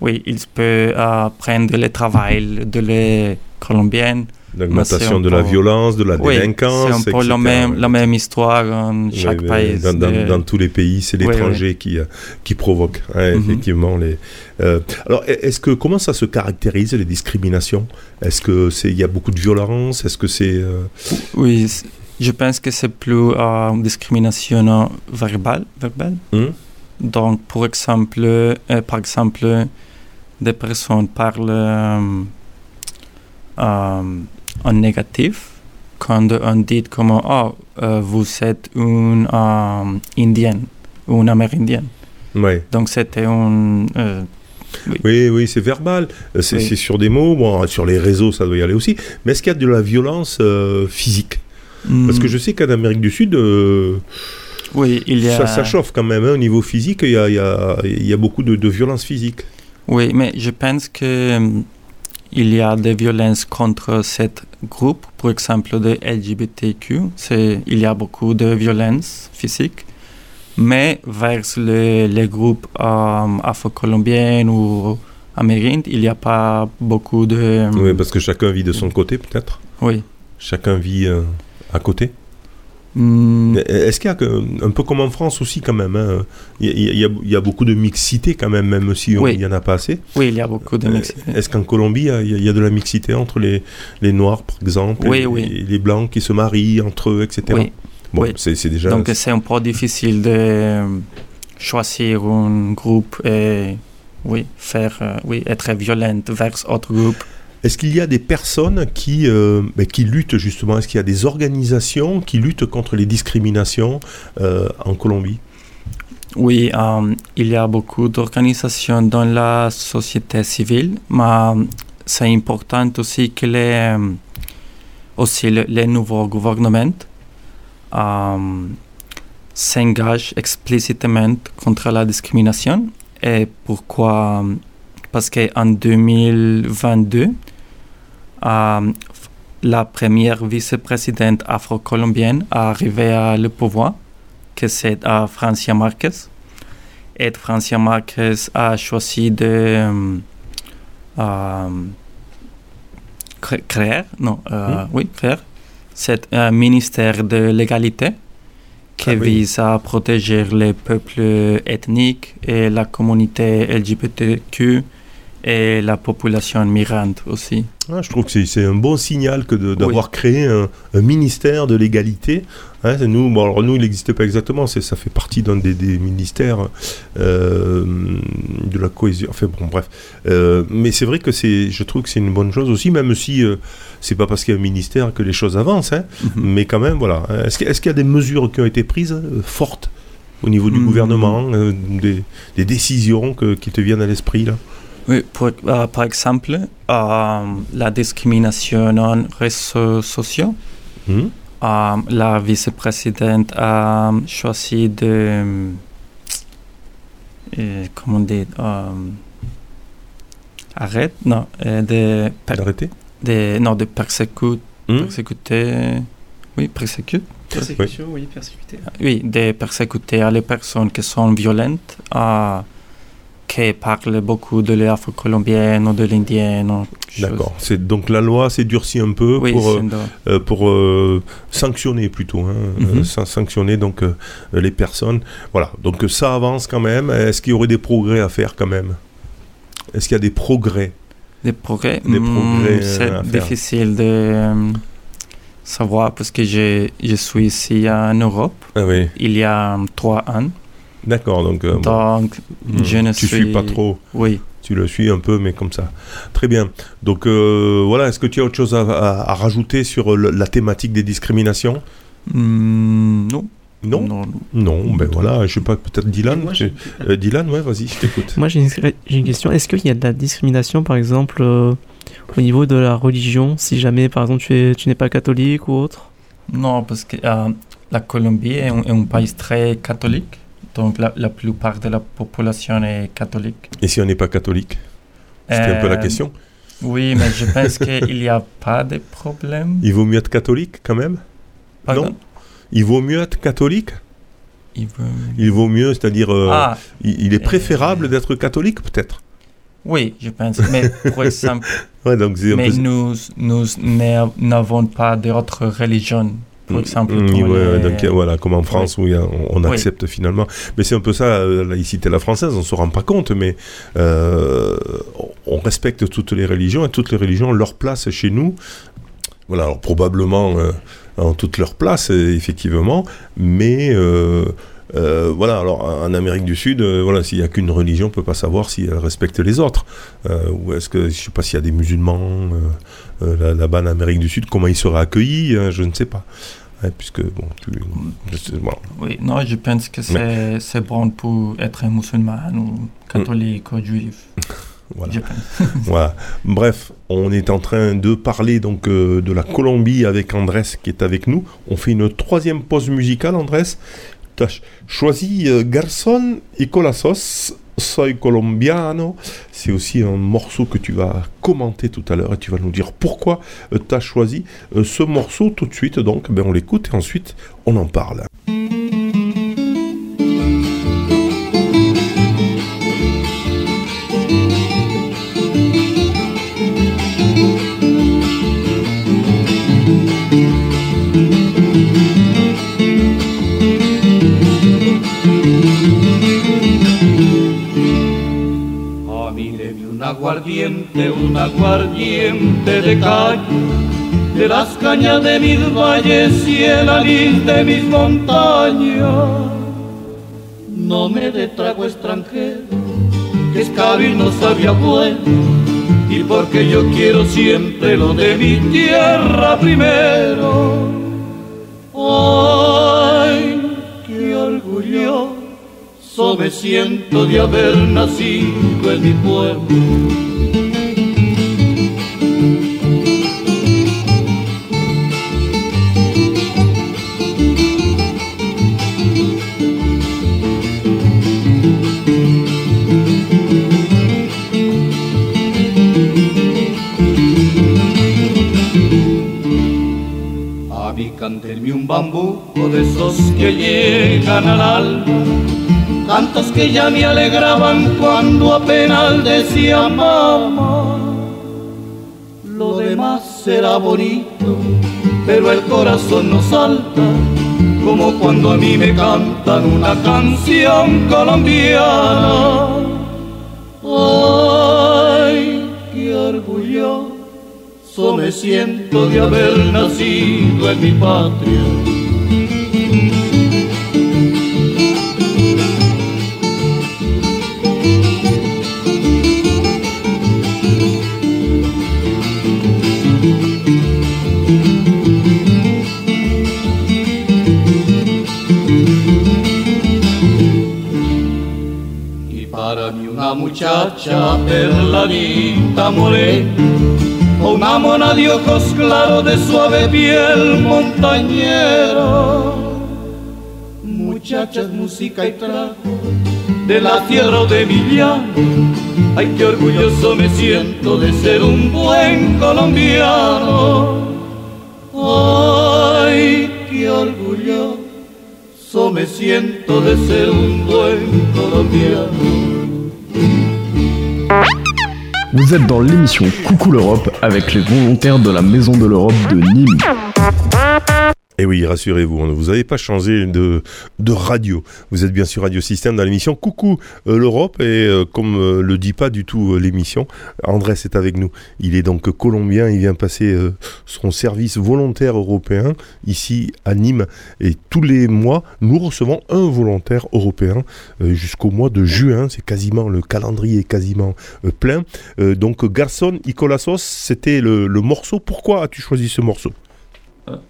oui, ils peuvent euh, prendre le travail de les Colombiens. L'augmentation de la violence, de la Oui, délinquance, C'est un peu la même, la même histoire dans Oui, chaque pays. Dans, dans- de- dans tous les pays, c'est Oui, l'étranger qui, euh, qui provoque, hein, Mhm. effectivement. Les, euh, alors, e- est-ce que comment ça se caractérise les discriminations? Est-ce que c'est il y a beaucoup de violence? Est-ce que c'est euh, Oui, je pense que c'est plus euh, discrimination euh, verbale. verbale. Hmm? Donc, pour exemple, euh, par exemple, des personnes parlent euh, euh, en négatif quand on dit comme oh, euh, vous êtes une euh, indienne ou une amérindienne. Ouais. Donc, c'était un. euh, Oui, oui, c'est verbal. C'est Oui. sur des mots. Bon, sur les réseaux, ça doit y aller aussi. Mais est-ce qu'il y a de la violence physique? Parce que Hmm. je sais qu'en Amérique du Sud, Oui, il y a. ça, ça chauffe quand même. hein, au niveau physique, il y a, il y a- il y a beaucoup de, de violence physique. Oui, mais je pense que il y a des violences contre ce groupe, par exemple de LGBTQ. Il y a beaucoup de violences physiques, mais vers les, les groupes euh, afro-colombiens ou amérindiens, il n'y a pas beaucoup de. Oui, parce que chacun vit de son côté, peut-être. Oui. Chacun vit euh, à côté. Hmm, Mais Est-ce qu'il y a que- un peu comme en France aussi quand même hein, Il y, a- il y beaucoup de mixité quand même, même si on- Oui. il n'y en a pas assez. oui, il y a beaucoup de Euh, mixité. Est-ce qu'en Colombie, il y, a, il y a de la mixité entre les, les Noirs, par exemple, Oui, et, oui. et les Blancs qui se marient entre eux, etc. Oui. Bon, c'est c'est déjà... Donc c'est un peu difficile de euh, choisir un groupe et oui, faire, euh, oui, être violente vers autre groupe. Est-ce qu'il y a des personnes qui, euh, qui luttent justement Est-ce qu'il y a des organisations qui luttent contre les discriminations euh, en Colombie? Oui, euh, il y a beaucoup d'organisations dans la société civile, mais c'est important aussi que les, aussi le, les nouveaux gouvernements s'engagent explicitement contre la discrimination. Et pourquoi? Parce qu'en 2022, euh, la première vice-présidente afro-colombienne est arrivée à le pouvoir, que c'est euh, Francia Marquez. Et Francia Marquez a choisi de euh, euh, cré- créer, non, euh, oui, créer, c'est un ministère de l'égalité qui Ah oui. vise à protéger les peuples ethniques et la communauté LGBTQ et la population migrante aussi. Ah, je trouve que c'est- un bon signal que d'avoir créé un, un ministère de l'égalité. Hein, nous, bon, alors nous, il n'existait pas exactement, ça fait partie d'un des, des ministères euh, de la cohésion. Enfin bon, bref. Euh, mais c'est vrai que c'est, je trouve que c'est une bonne chose aussi, même si euh, c'est pas parce qu'il y a un ministère que les choses avancent. hein, Mais quand même, voilà. Est-ce qu'il y a des mesures qui ont été prises euh, fortes au niveau du Hmm. gouvernement, des, des décisions que- qui te viennent à l'esprit là? Oui, pour- euh, par exemple, euh, la discrimination en réseaux sociaux. Mhm. Euh, la vice-présidente a choisi de. euh, comment dire euh, Arrête Non, de. D'arrêter? de, Non, de persécuter. Hmm? Persécuter. Oui, persécuter. Persécution, oui, persécuter. Oui, de persécuter les personnes qui sont violentes, euh, qui parlent beaucoup de l'afro-colombienne ou de l'indienne. D'accord. C'est donc la loi s'est durcie un peu Oui, pour euh, euh, pour euh, sanctionner plutôt, hein, Mhm. euh, san- sanctionner donc les personnes. Voilà. Donc ça avance quand même. Est-ce qu'il y aurait des progrès à faire quand même? Est-ce qu'il y a des progrès? Des progrès, Des Hmm, progrès, c'est difficile de savoir parce que je, je suis ici en Europe. Ah oui. Il y a trois ans. D'accord. Donc, euh, bon. Donc, Hmm. je ne tu suis suis pas trop. Oui. Tu le suis un peu, mais comme ça. Très bien. Donc euh, voilà, est-ce que tu as autre chose à, à- à rajouter sur le- la thématique des discriminations? Hmm, non. Non? Non, Non, ben voilà, je sais pas, peut-être Dylan Moi, euh, Dylan, ouais, vas-y, je t'écoute. Moi, j'ai une, question. Est-ce qu'il y a de la discrimination, par exemple, euh, au niveau de la religion, si jamais, par exemple, tu, es, tu n'es pas catholique ou autre? Non, parce que euh, la Colombie est un, est un pays très catholique. Donc, la, la plupart de la population est catholique. Et si on n'est pas catholique C'était un peu la Euh, question. Oui, mais je pense qu'il n'y a pas de problème. Il vaut mieux être catholique quand même? Pardon? Non? Il vaut mieux être catholique? Il vaut mieux, c'est-à-dire, euh, Ah. il, il est préférable d'être catholique peut-être? Oui, je pense. Mais pour exemple, Ouais, donc mais peu- nous, nous n'a- n'avons pas d'autres religions. Pour Mm, ouais, les- donc, voilà, comme en France où a- on, on Oui. accepte finalement. Mais c'est un peu ça, euh, la laïcité la française, on se rend pas compte, mais euh, on respecte toutes les religions et toutes les religions ont leur place chez nous. Voilà, alors probablement euh, en toute leur place, euh, effectivement, mais euh, euh, voilà, alors en Amérique du Sud, euh, voilà, s'il n'y a qu'une religion, on ne peut pas savoir si elle respecte les autres. Euh, ou est-ce que, je sais pas s'il y a des musulmans là- là-bas en Amérique du Sud, comment ils seraient accueillis, hein, je ne sais pas. Ouais, puisque, bon, tu, je sais- voilà. Oui, non, je pense que c'est bon pour être musulman ou catholique ou juif. Voilà. Voilà. Bref, on est en train de parler donc euh, de la Colombie avec Andrés qui est avec nous. On fait une troisième pause musicale, Andrés. Tu as choisi euh, Garçon y Colasos, Soy Colombiano. C'est aussi un morceau que tu vas commenter tout à l'heure et tu vas nous dire pourquoi tu as choisi euh, ce morceau tout de suite. Donc, ben, on l'écoute et ensuite on en parle. Aguardiente, un aguardiente de caña, de las cañas de mis valles y el anís de mis montañas. No me dé trago extranjero, que es no sabía bueno, y porque yo quiero siempre lo de mi tierra primero. Ay, qué me siento de haber nacido en mi pueblo. Cantenme un bambuco de esos que llegan al alma cantos que ya me alegraban cuando apenas decía mamá. Lo demás será bonito, pero el corazón no salta, como cuando a mí me cantan una canción colombiana. Ay, qué orgulloso me siento de haber nacido en mi patria. Muchacha perladita morena, una mona de ojos claros de suave piel montañera. Muchachas, música y trago, de la tierra de mi llano, ay qué orgulloso me siento de ser un buen colombiano. Ay, qué orgulloso me siento de ser un buen colombiano. Vous êtes dans l'émission Coucou l'Europe avec les volontaires de la Maison de l'Europe de Nîmes. Et oui, rassurez-vous, vous n'avez pas changé de, de radio. Vous êtes bien sur Radio Système dans l'émission Coucou euh, l'Europe et euh, comme euh, le dit pas du tout l'émission, Andrés est avec nous. Il est donc colombien, il vient passer son service volontaire européen ici à Nîmes et tous les mois, nous recevons un volontaire européen jusqu'au mois de juin, c'est quasiment le calendrier est quasiment plein. Donc Garçon y Colasos, c'était le morceau. Pourquoi as-tu choisi ce morceau?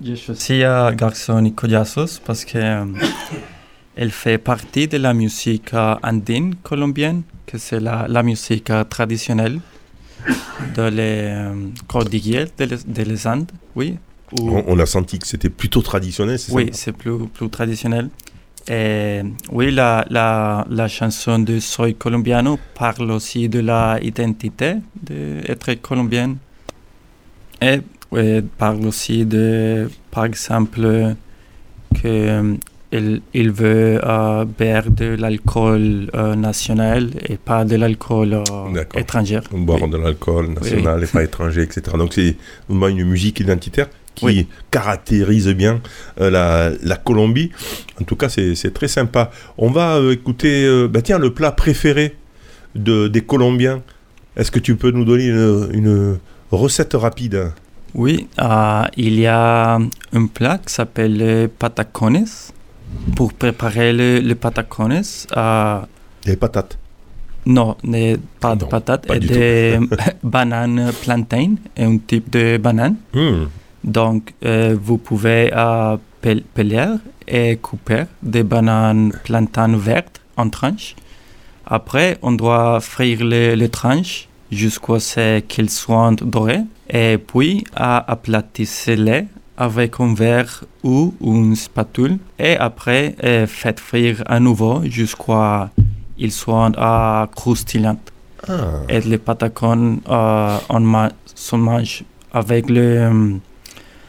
J'ai choisi euh, Garçon y Collazos parce que euh, elle fait partie de la musique euh, andine colombienne, que c'est la, la musique euh, traditionnelle de les cordillères de les, de les Andes, oui. Où- on, on a senti que c'était plutôt traditionnel, c'est oui, ça c'est plus, plus traditionnel. Et oui, la, la, la chanson de Soy Colombiano parle aussi de la identité d'être colombienne. Et oui, parle aussi de, par exemple, que il, il veut euh, boire de l'alcool euh, national et pas de l'alcool euh, étranger. Boire de l'alcool national Oui. et pas étranger, etc. Donc c'est vraiment une musique identitaire qui Oui. caractérise bien euh, la, la Colombie. En tout cas, c'est c'est très sympa. On va euh, écouter, euh, bah tiens, le plat préféré de, des Colombiens. Est-ce que tu peux nous donner une, une recette rapide? Oui, euh, il y a un plat qui s'appelle patacones. Pour préparer le, le patacones, euh, Les patates. non, ne- pas de patates, pas et des bananes plantain, et un type de banane. Hmm. Donc, euh, vous pouvez pel- peler et couper des bananes plantain vertes en tranches. Après, on doit frire les, les tranches jusqu'à ce qu'elles soient dorées. Et puis, à aplatissez-les avec un verre ou une spatule. Et après, faites frire à nouveau jusqu'à ce qu'ils soient euh, croustillants. Ah. Et les patacones, euh, on ma- se mange avec le,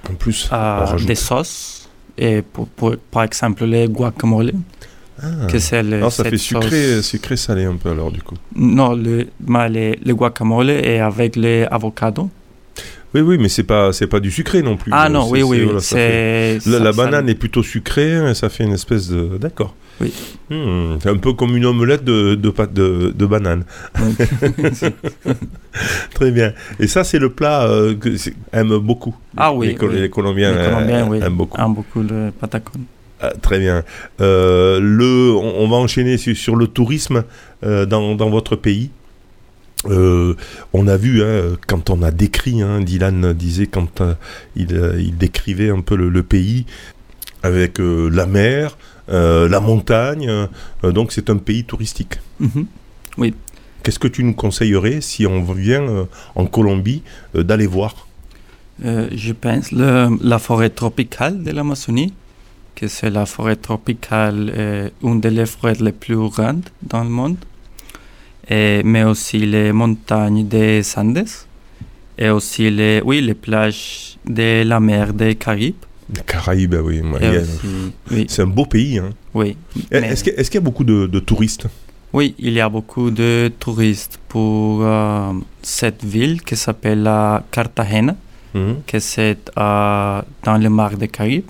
En plus, euh, des sauces. Et pour, pour- par exemple, le guacamole. Ah. Que c'est le, Alors, ça fait sucré, sauce- sucré salé un peu alors du coup. Non, le, mais le, le guacamole est avec les avocados. Oui, oui, mais c'est pas, c'est pas du sucré non plus. Ah Euh, non, oui, oui, voilà, fait- La, banane est plutôt sucrée, et ça fait une espèce de. D'accord. Oui. Hmm, c'est un peu comme une omelette de, de pâte de, de banane. Très bien. Et ça, c'est le plat euh, que aiment beaucoup. Ah oui, Les, Col- oui. les Colombiens, Les euh, Colombiens, oui, aiment beaucoup. aiment beaucoup le patacone. Ah, très bien. Euh, le, on, on va enchaîner sur, sur le tourisme euh, dans, dans votre pays. Euh, on a vu, hein, quand on a décrit, hein, Dylan disait quand euh, il, euh, il décrivait un peu le, le pays avec euh, la mer, la montagne, donc c'est un pays touristique. Mhm. Oui. Qu'est-ce que tu nous conseillerais si on vient en Colombie d'aller voir? Je pense le, la forêt tropicale de l'Amazonie, que c'est la forêt tropicale, une des forêts les plus grandes dans le monde, et, mais aussi les montagnes des Andes, et aussi les, oui, les plages de la mer des Caraïbes. Les Caraïbes, oui. C'est un beau pays. Hein. Oui. Est- mais- Est-ce qu'il y, a- est-ce qu'il y a beaucoup de, de touristes? Oui, il y a beaucoup de touristes pour euh, cette ville qui s'appelle la Cartagena, Mhm. que c'est euh, dans le mar des Caraïbes.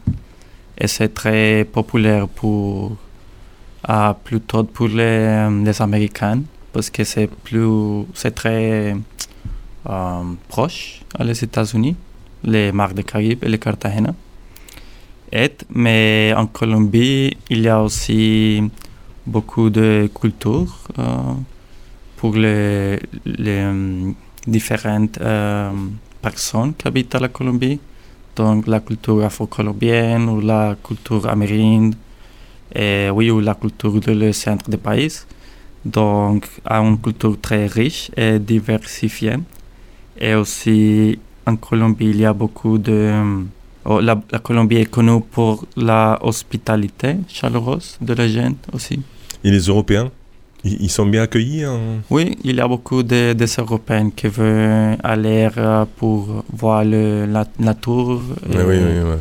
Et c'est très populaire pour, euh, plutôt pour les, les Américains, parce que c'est plus, c'est très euh, proche à les États-Unis, les mar des Caraïbes et le Cartagena. Et, mais en Colombie, il y a aussi beaucoup de culture euh, pour les, les euh, différentes personnes qui habitent à la Colombie. Donc la culture afro-colombienne ou la culture amérinde, et oui, ou la culture de le centre du pays. Donc a une culture très riche et diversifiée. Et aussi en Colombie, il y a beaucoup de... oh, la, la Colombie est connue pour la hospitalité chaleureuse de la gente aussi. Et les Européens ils, ils sont bien accueillis hein Oui, il y a beaucoup de, des Européens qui veulent aller euh, pour voir le, la nature. Oui, oui, ouais.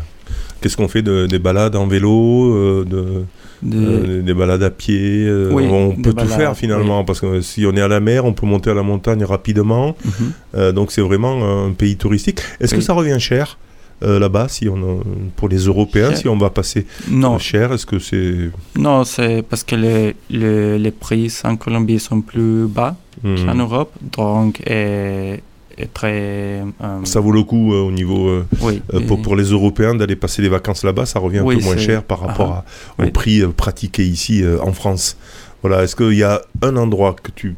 Qu'est-ce qu'on fait de, Des balades en vélo euh, de... Euh, des balades à pied, euh, Oui, on peut tout faire finalement, parce que si on est à la mer, on peut monter à la montagne rapidement. Mhm. Euh, donc c'est vraiment un pays touristique. Est-ce que ça revient cher là-bas, si on pour les Européens, Cher. si on va passer Non. cher Est-ce que c'est Non, c'est parce que les, les, les prix en Colombie sont plus bas Mhm. qu'en Europe, donc est très... euh, ça vaut le coup euh, au niveau euh, Oui, pour, les Européens d'aller passer des vacances là-bas, ça revient un peu moins cher par rapport Ah, à- au prix pratiqué ici en France. Voilà, est-ce qu'il y a un endroit que tu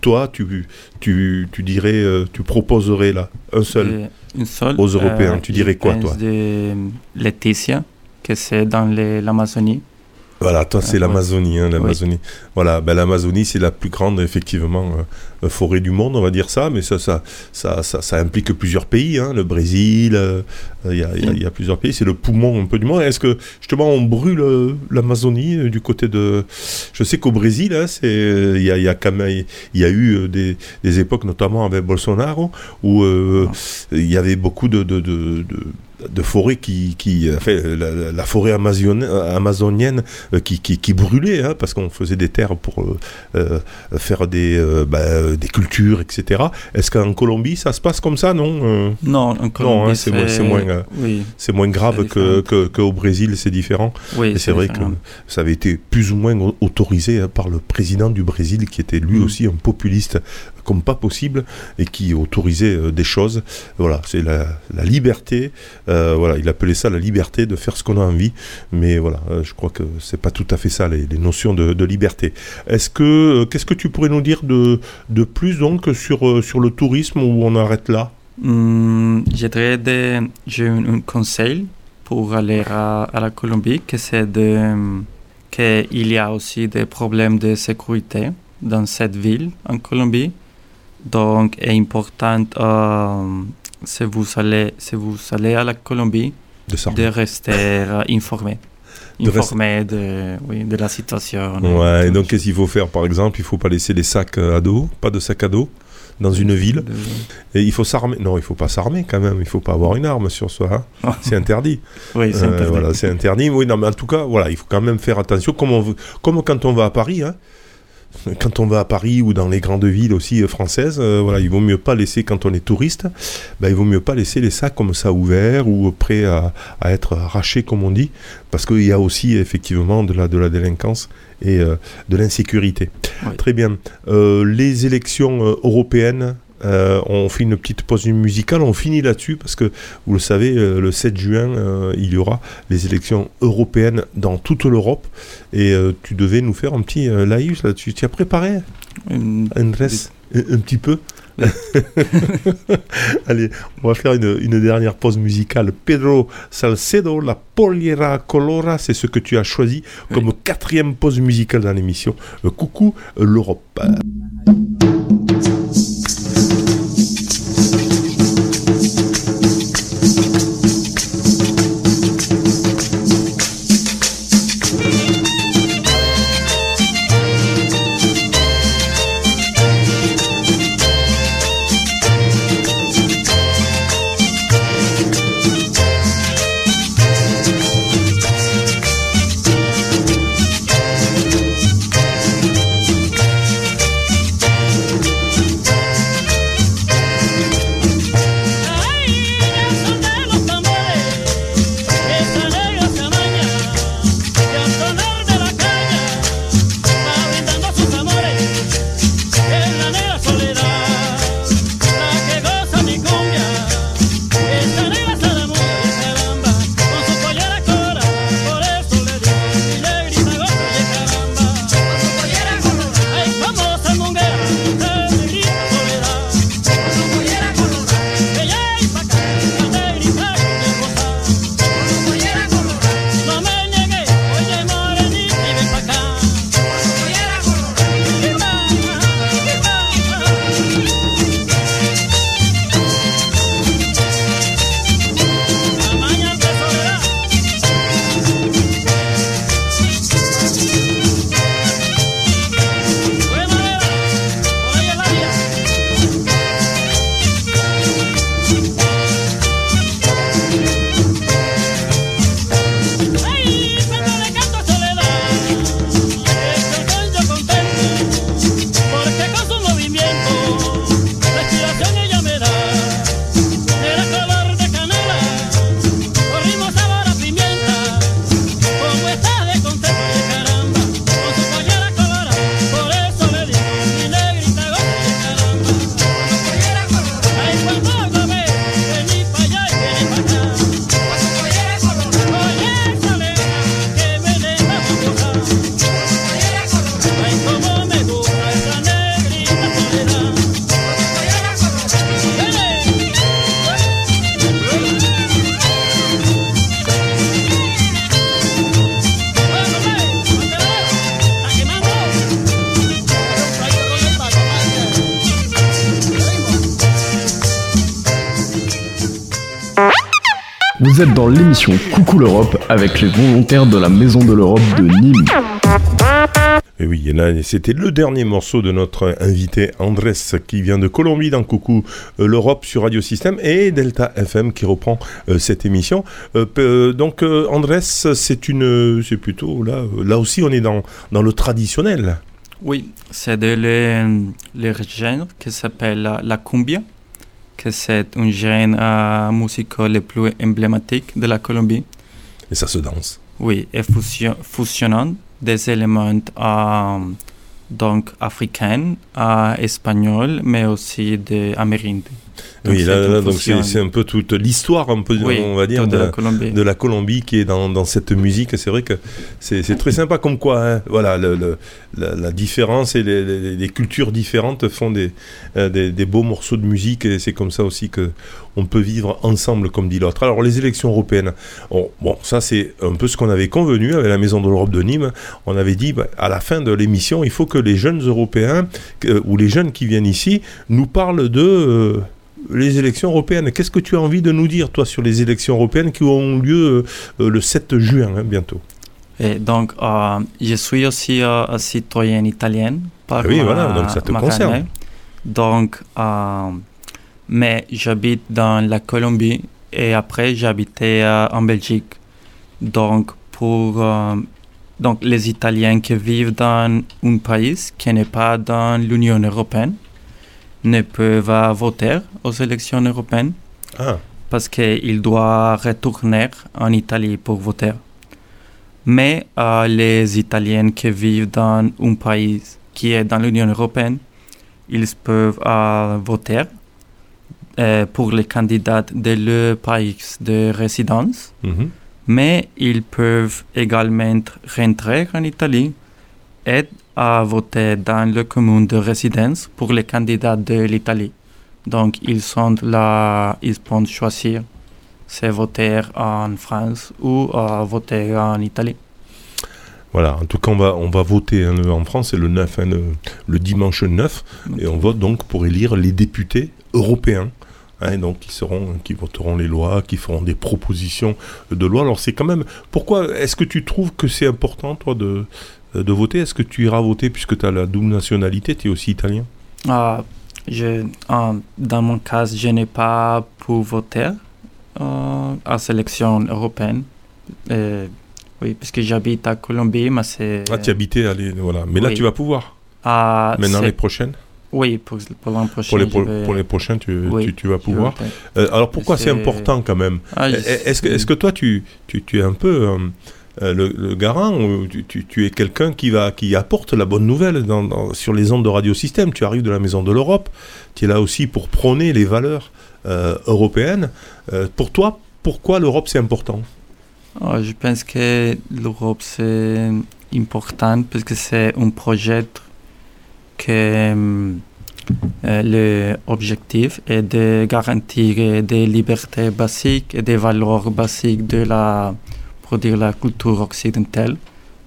toi tu tu, tu dirais tu proposerais là un seul une seule, aux Européens, euh, tu dirais quoi toi? de Laetitia, que c'est dans l'Amazonie. Voilà, toi c'est Ah, l'Amazonie, hein, Oui. l'Amazonie. Voilà, ben, l'Amazonie c'est la plus grande effectivement euh, euh, forêt du monde, on va dire ça, mais ça ça ça, ça, ça implique plusieurs pays, hein, le Brésil, euh, il y, a, y a- y a plusieurs pays, c'est le poumon un peu du monde. Est-ce que justement on brûle euh, l'Amazonie du côté de, je sais qu'au Brésil, hein, c'est il y a, il y a quand même y a eu des, des époques notamment avec Bolsonaro où euh, il y avait beaucoup de, de, de, de de forêts qui, qui enfin, la, la- la forêt amazonienne, amazonienne euh, qui, qui, qui brûlait hein, parce qu'on faisait des terres pour euh, euh, faire des, euh, bah, euh, des cultures, etc. Est-ce qu'en Colombie ça se passe comme ça, non Euh, Non, en Non, Colombie, hein, c'est moins, c'est moins, euh, oui, moins grave c'est que, que, qu'au Brésil, c'est différent. Oui, c'est vrai différent. que ça avait été plus ou moins au- autorisé hein, par le président du Brésil, qui était lui Mm. aussi un populiste comme pas possible et qui autorisait euh, des choses. Voilà, c'est la, la liberté. Euh, voilà, il appelait ça la liberté de faire ce qu'on a envie. Mais voilà, euh, je crois que c'est pas tout à fait ça les, notions de, liberté. Est-ce que euh, qu'est-ce que tu pourrais nous dire de, de plus donc sur sur le tourisme où on arrête là? De- j'ai un, conseil pour aller à, à la Colombie, que c'est de qu'il y a aussi des problèmes de sécurité dans cette ville en Colombie. Donc, est important si vous allez si vous allez à la Colombie De rester euh, informé, De informé de oui de la situation. Ouais, et donc qu'est-ce qu'il faut faire par exemple? Il faut pas laisser les sacs euh, à dos, pas de sac à dos dans une ville. Et il faut s'armer. Non, il faut pas s'armer quand même. Il faut pas avoir une arme sur soi. hein. c'est interdit. Oui, c'est Euh, interdit. Voilà, c'est interdit. Oui, non, mais en tout cas, voilà, il faut quand même faire attention. Comme, on veut- comme quand on va à Paris, hein. Quand on va à Paris ou dans les grandes villes aussi euh, françaises, euh, voilà, il vaut mieux pas laisser quand on est touriste, ben, il vaut mieux pas laisser les sacs comme ça ouverts ou prêts à, à être arrachés comme on dit, parce qu'il y a aussi effectivement de la, de la délinquance et euh, de l'insécurité. Très bien. Euh, les élections européennes, euh, on fait une petite pause musicale, on finit là-dessus parce que vous le savez, euh, le 7 juin, euh, il y aura les élections européennes dans toute l'Europe et tu devais nous faire un petit live là-dessus. Tu as préparé Une- un, un petit peu Allez, on va faire une, une dernière pause musicale. Pedro Salcedo, La Poliera Colora, c'est ce que tu as choisi comme quatrième pause musicale dans l'émission. Coucou l'Europe. Êtes dans l'émission Coucou l'Europe avec les volontaires de la Maison de l'Europe de Nîmes. Et oui, et là, c'était le dernier morceau de notre invité Andrés qui vient de Colombie dans Coucou euh, l'Europe sur Radio Système et Delta FM qui reprend euh, cette émission. Euh, donc euh, Andrés, c'est une, c'est plutôt là, là aussi on est dans dans le traditionnel. Oui, c'est de le, le genre qui s'appelle la, la cumbia, que c'est un genre euh, musical le plus emblématique de la Colombie. Et ça se danse. Oui, et fusion- fusionnant des éléments euh, donc africains, euh, espagnols, mais aussi des amérindiens. Donc, oui, c'est là, donc c'est un peu toute l'histoire, un peu, Oui, on va dire, de de, la Colombie. de la Colombie qui est dans, dans cette musique. C'est vrai que c'est c'est très sympa comme quoi, hein, voilà, le- le- la, la différence et les, les- les cultures différentes font des, euh, des, des beaux morceaux de musique et c'est comme ça aussi que on peut vivre ensemble, comme dit l'autre. Alors les élections européennes, bon, bon, ça c'est un peu ce qu'on avait convenu avec la Maison de l'Europe de Nîmes. On avait dit bah, à la fin de l'émission, il faut que les jeunes Européens que- ou les jeunes qui viennent ici nous parlent de euh, les élections européennes. Qu'est-ce que tu as envie de nous dire, toi, sur les élections européennes qui auront lieu euh, euh, le 7 juin, hein, bientôt? Et donc, euh, je suis aussi euh, citoyen italien. Par Ah oui, voilà, donc ça te concerne. Donc, euh, mais j'habite dans la Colombie et après j'habitais euh, en Belgique. Donc, pour euh, donc les Italiens qui vivent dans un pays qui n'est pas dans l'Union européenne ne peuvent euh, voter aux élections européennes Ah. parce qu'ils doivent retourner en Italie pour voter. Mais euh, les Italiens qui vivent dans un pays qui est dans l'Union européenne, ils peuvent euh, voter euh, pour les candidats de leur pays de résidence, Mhm. mais ils peuvent également rentrer en Italie et à voter dans le commune de résidence pour les candidats de l'Italie. Donc, ils sont là, ils peuvent choisir c'est voter en France ou euh, voter en Italie. Voilà, en tout cas, on va, on va voter hein, en France, c'est le 9, hein, le, le dimanche 9, et on vote donc pour élire les députés européens. hein, donc, qui, seront, qui voteront les lois, qui feront des propositions de loi. Alors, c'est quand même. Pourquoi est-ce que tu trouves que c'est important, toi, de, de voter Est-ce que tu iras voter puisque tu as la double nationalité Tu es aussi italien? Ah, je, ah, dans mon cas, je n'ai pas pu voter euh, à sélection européenne. Euh, oui, parce que j'habite à Colombie, mais c'est... Ah, tu habitais, allez, voilà. Mais là, tu vas pouvoir. Ah, Maintenant, les prochaines? Oui, pour, pour l'an prochain. pour les, pro- vais- pour les prochains, tu, Oui, tu, tu vas pouvoir. Euh, alors pourquoi c'est important quand même? Ah, Est-ce que, est que toi, tu, tu, tu es un peu euh, euh, le, le garant ou tu, es quelqu'un qui, apporte la bonne nouvelle sur les ondes de radiosystème Tu arrives de la Maison de l'Europe, tu es là aussi pour prôner les valeurs euh, européennes. Euh, pour toi, pourquoi l'Europe c'est important? Ah, je pense que l'Europe c'est important parce que c'est un projet que euh, l'objectif est de garantir des libertés basiques et des valeurs basiques de la, pour dire, la culture occidentale.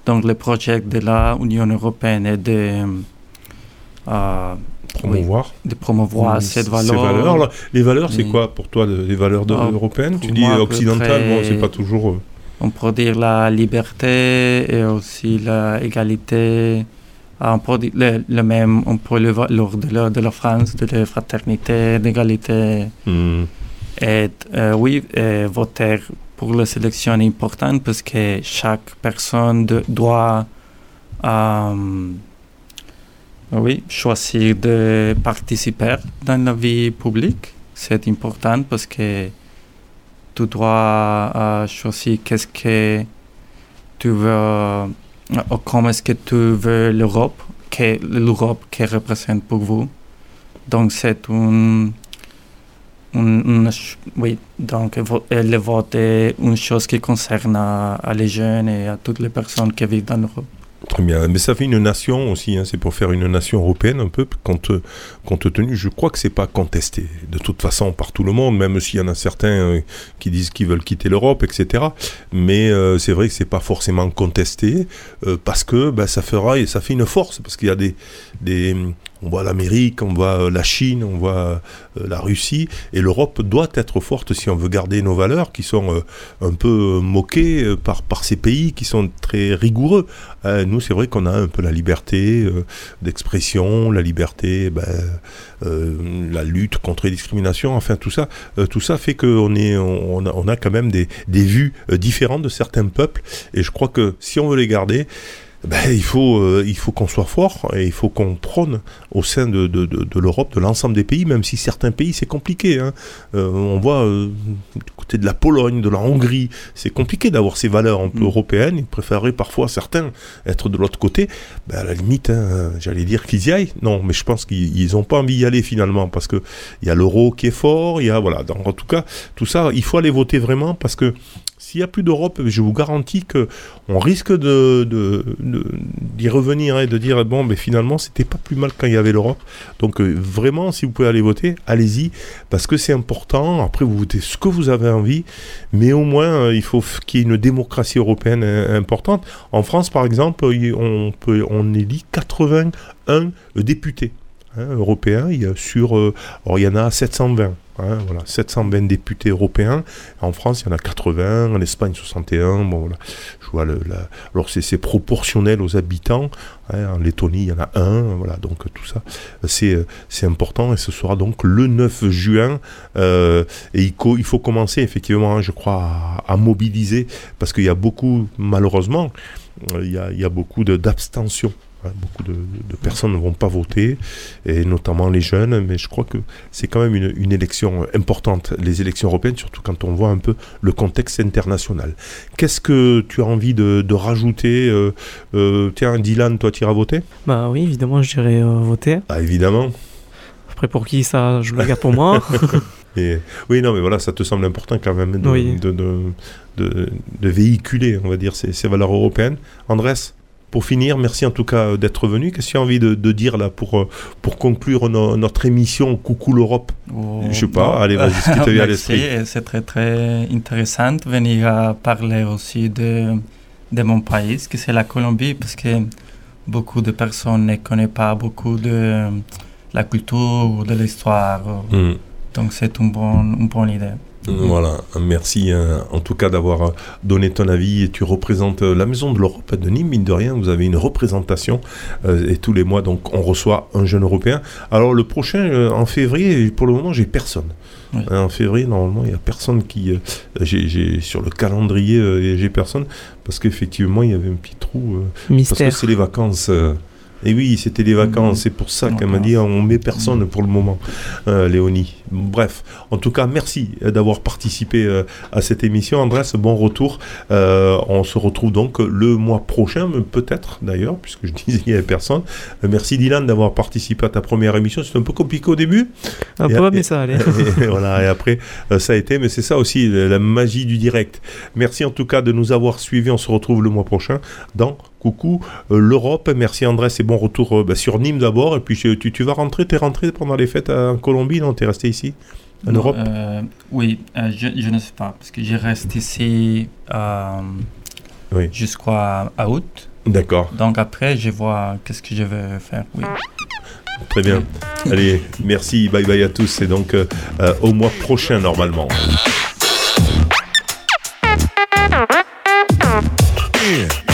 Donc le projet de la Union européenne est de euh, Promouvoir. oui, de promouvoir Ces cette valeur. valeurs, là. les valeurs, c'est quoi pour toi le- les valeurs de- Ah, européennes? Tu dis occidentales, bon, c'est pas toujours. euh, On peut dire la liberté et aussi l'égalité. On peut dire le, le même, on peut le voir lors de la, de la France, de la fraternité, d'égalité. hmm. Et euh, oui, euh, voter pour la sélection est important parce que chaque personne doit euh, oui, choisir de participer dans la vie publique. C'est important parce que tu dois euh, choisir qu'est-ce que tu veux, euh, comment est-ce que tu veux l'Europe, que l'Europe qui représente pour vous. Donc c'est un, oui, donc le vote est une chose qui concerne les jeunes et à toutes les personnes qui vivent dans l'Europe. Très bien, mais ça fait une nation aussi, hein, c'est pour faire une nation européenne un peu, compte, compte tenu, je crois que c'est pas contesté, de toute façon, par tout le monde, même s'il y en a certains euh, qui disent qu'ils veulent quitter l'Europe, etc. Mais euh, c'est vrai que c'est pas forcément contesté, euh, parce que ben, ça fera, et ça fait une force, parce qu'il y a des, des, on voit l'Amérique, on voit la Chine, on voit la Russie, et l'Europe doit être forte si on veut garder nos valeurs qui sont un peu moquées par, par ces pays qui sont très rigoureux. nous, c'est vrai qu'on a un peu la liberté d'expression, la liberté, ben, la lutte contre les discriminations, enfin tout ça, tout ça fait qu'on est, on a, on a quand même des, des vues différentes de certains peuples, et je crois que si on veut les garder, ben, il faut, euh, il faut qu'on soit fort et il faut qu'on prône au sein de, de, de, l'Europe, de l'ensemble des pays, même si certains pays c'est compliqué. Hein. Euh, on voit euh, du côté de la Pologne, de la Hongrie, c'est compliqué d'avoir ces valeurs un peu mm. européennes. Ils préféreraient parfois certains être de l'autre côté. Ben, à la limite, hein, j'allais dire qu'ils y aillent. Non, mais je pense qu'ils n'ont pas envie d'y aller finalement parce que il y a l'euro qui est fort. Il y a voilà. Donc, en tout cas, tout ça, il faut aller voter vraiment parce que s'il n'y a plus d'Europe, je vous garantis que on risque de, d'y revenir et de dire bon, mais finalement, c'était pas plus mal quand il y avait l'Europe. Donc euh, vraiment, si vous pouvez aller voter, allez-y parce que c'est important. Après, vous votez ce que vous avez envie, mais au moins, euh, il faut qu'il y ait une démocratie européenne euh, importante. En France, par exemple, on élit 81 députés. Hein, européens, il y a sur, alors il y en a 720. Hein, voilà, 720 députés européens. En France, il y en a 80, en Espagne 61. Bon. Je vois le, alors c'est proportionnel aux habitants. Hein, en Lettonie, il y en a un. Voilà, donc tout ça, c'est important et ce sera donc le 9 juin. Euh, et il, il, faut commencer effectivement, hein, je crois, à, mobiliser parce qu'il y a beaucoup, malheureusement, il y a, il y a beaucoup d'abstention Beaucoup de, personnes ne vont pas voter, et notamment les jeunes, mais je crois que c'est quand même une, élection importante, les élections européennes, surtout quand on voit un peu le contexte international. Qu'est-ce que tu as envie de, rajouter euh, euh, Tiens, Dylan, toi, tu iras voter? Bah oui, évidemment, j'irai euh, voter. Ah, évidemment. Après, pour qui ça Je le garde pour moi. et, oui, non, mais voilà, ça te semble important quand même de, de, véhiculer, on va dire, ces, ces valeurs européennes. Andrés? Pour finir, merci en tout cas euh, d'être venu. Qu'est-ce que tu as envie de, dire là pour, euh, pour conclure notre émission Coucou l'Europe? Oh, Je sais pas, allez, vas-y, ce qui te vient à l'esprit. C'est très très intéressant de venir parler aussi de, de mon pays, que c'est la Colombie, parce que beaucoup de personnes ne connaissent pas beaucoup de la culture ou de l'histoire. Hmm. Donc c'est une bonne, une bonne idée. Voilà, merci hein, en tout cas d'avoir euh, donné ton avis. Et tu représentes euh, la Maison de l'Europe de Nîmes, mine de rien, vous avez une représentation euh, et tous les mois, donc on reçoit un jeune Européen. Alors le prochain, en février, pour le moment, j'ai personne. En février, normalement, il n'y a personne qui. j'ai sur le calendrier, j'ai personne parce qu'effectivement, il y avait un petit trou. Mystère. Parce que c'est les vacances. Et oui, c'était les vacances, c'est pour ça qu'elle m'a dit on met personne pour le moment, euh, Léonie. Bref, en tout cas, merci d'avoir participé euh, à cette émission. Andrés, bon retour. Euh, on se retrouve donc le mois prochain, peut-être d'ailleurs, puisque je disais qu'il n'y avait personne. merci Dylan d'avoir participé à ta première émission. C'était un peu compliqué au début. Un peu, mais ça allait. Et, voilà, et après, ça a été, mais c'est ça aussi, la magie du direct. Merci en tout cas de nous avoir suivis. On se retrouve le mois prochain dans coucou euh, l'Europe. Merci Andrés et bon retour euh, bah, sur Nîmes d'abord. Et puis tu, tu vas rentrer, tu es rentré pendant les fêtes en Colombie, non? Tu es resté ici en Europe? euh, Oui, je, je, ne sais pas, parce que je reste ici oui. jusqu'à août. D'accord. Donc après, je vois qu'est-ce que je vais faire. Oui. Très bien. Allez, merci, bye bye à tous. Et donc au mois prochain normalement. Yeah.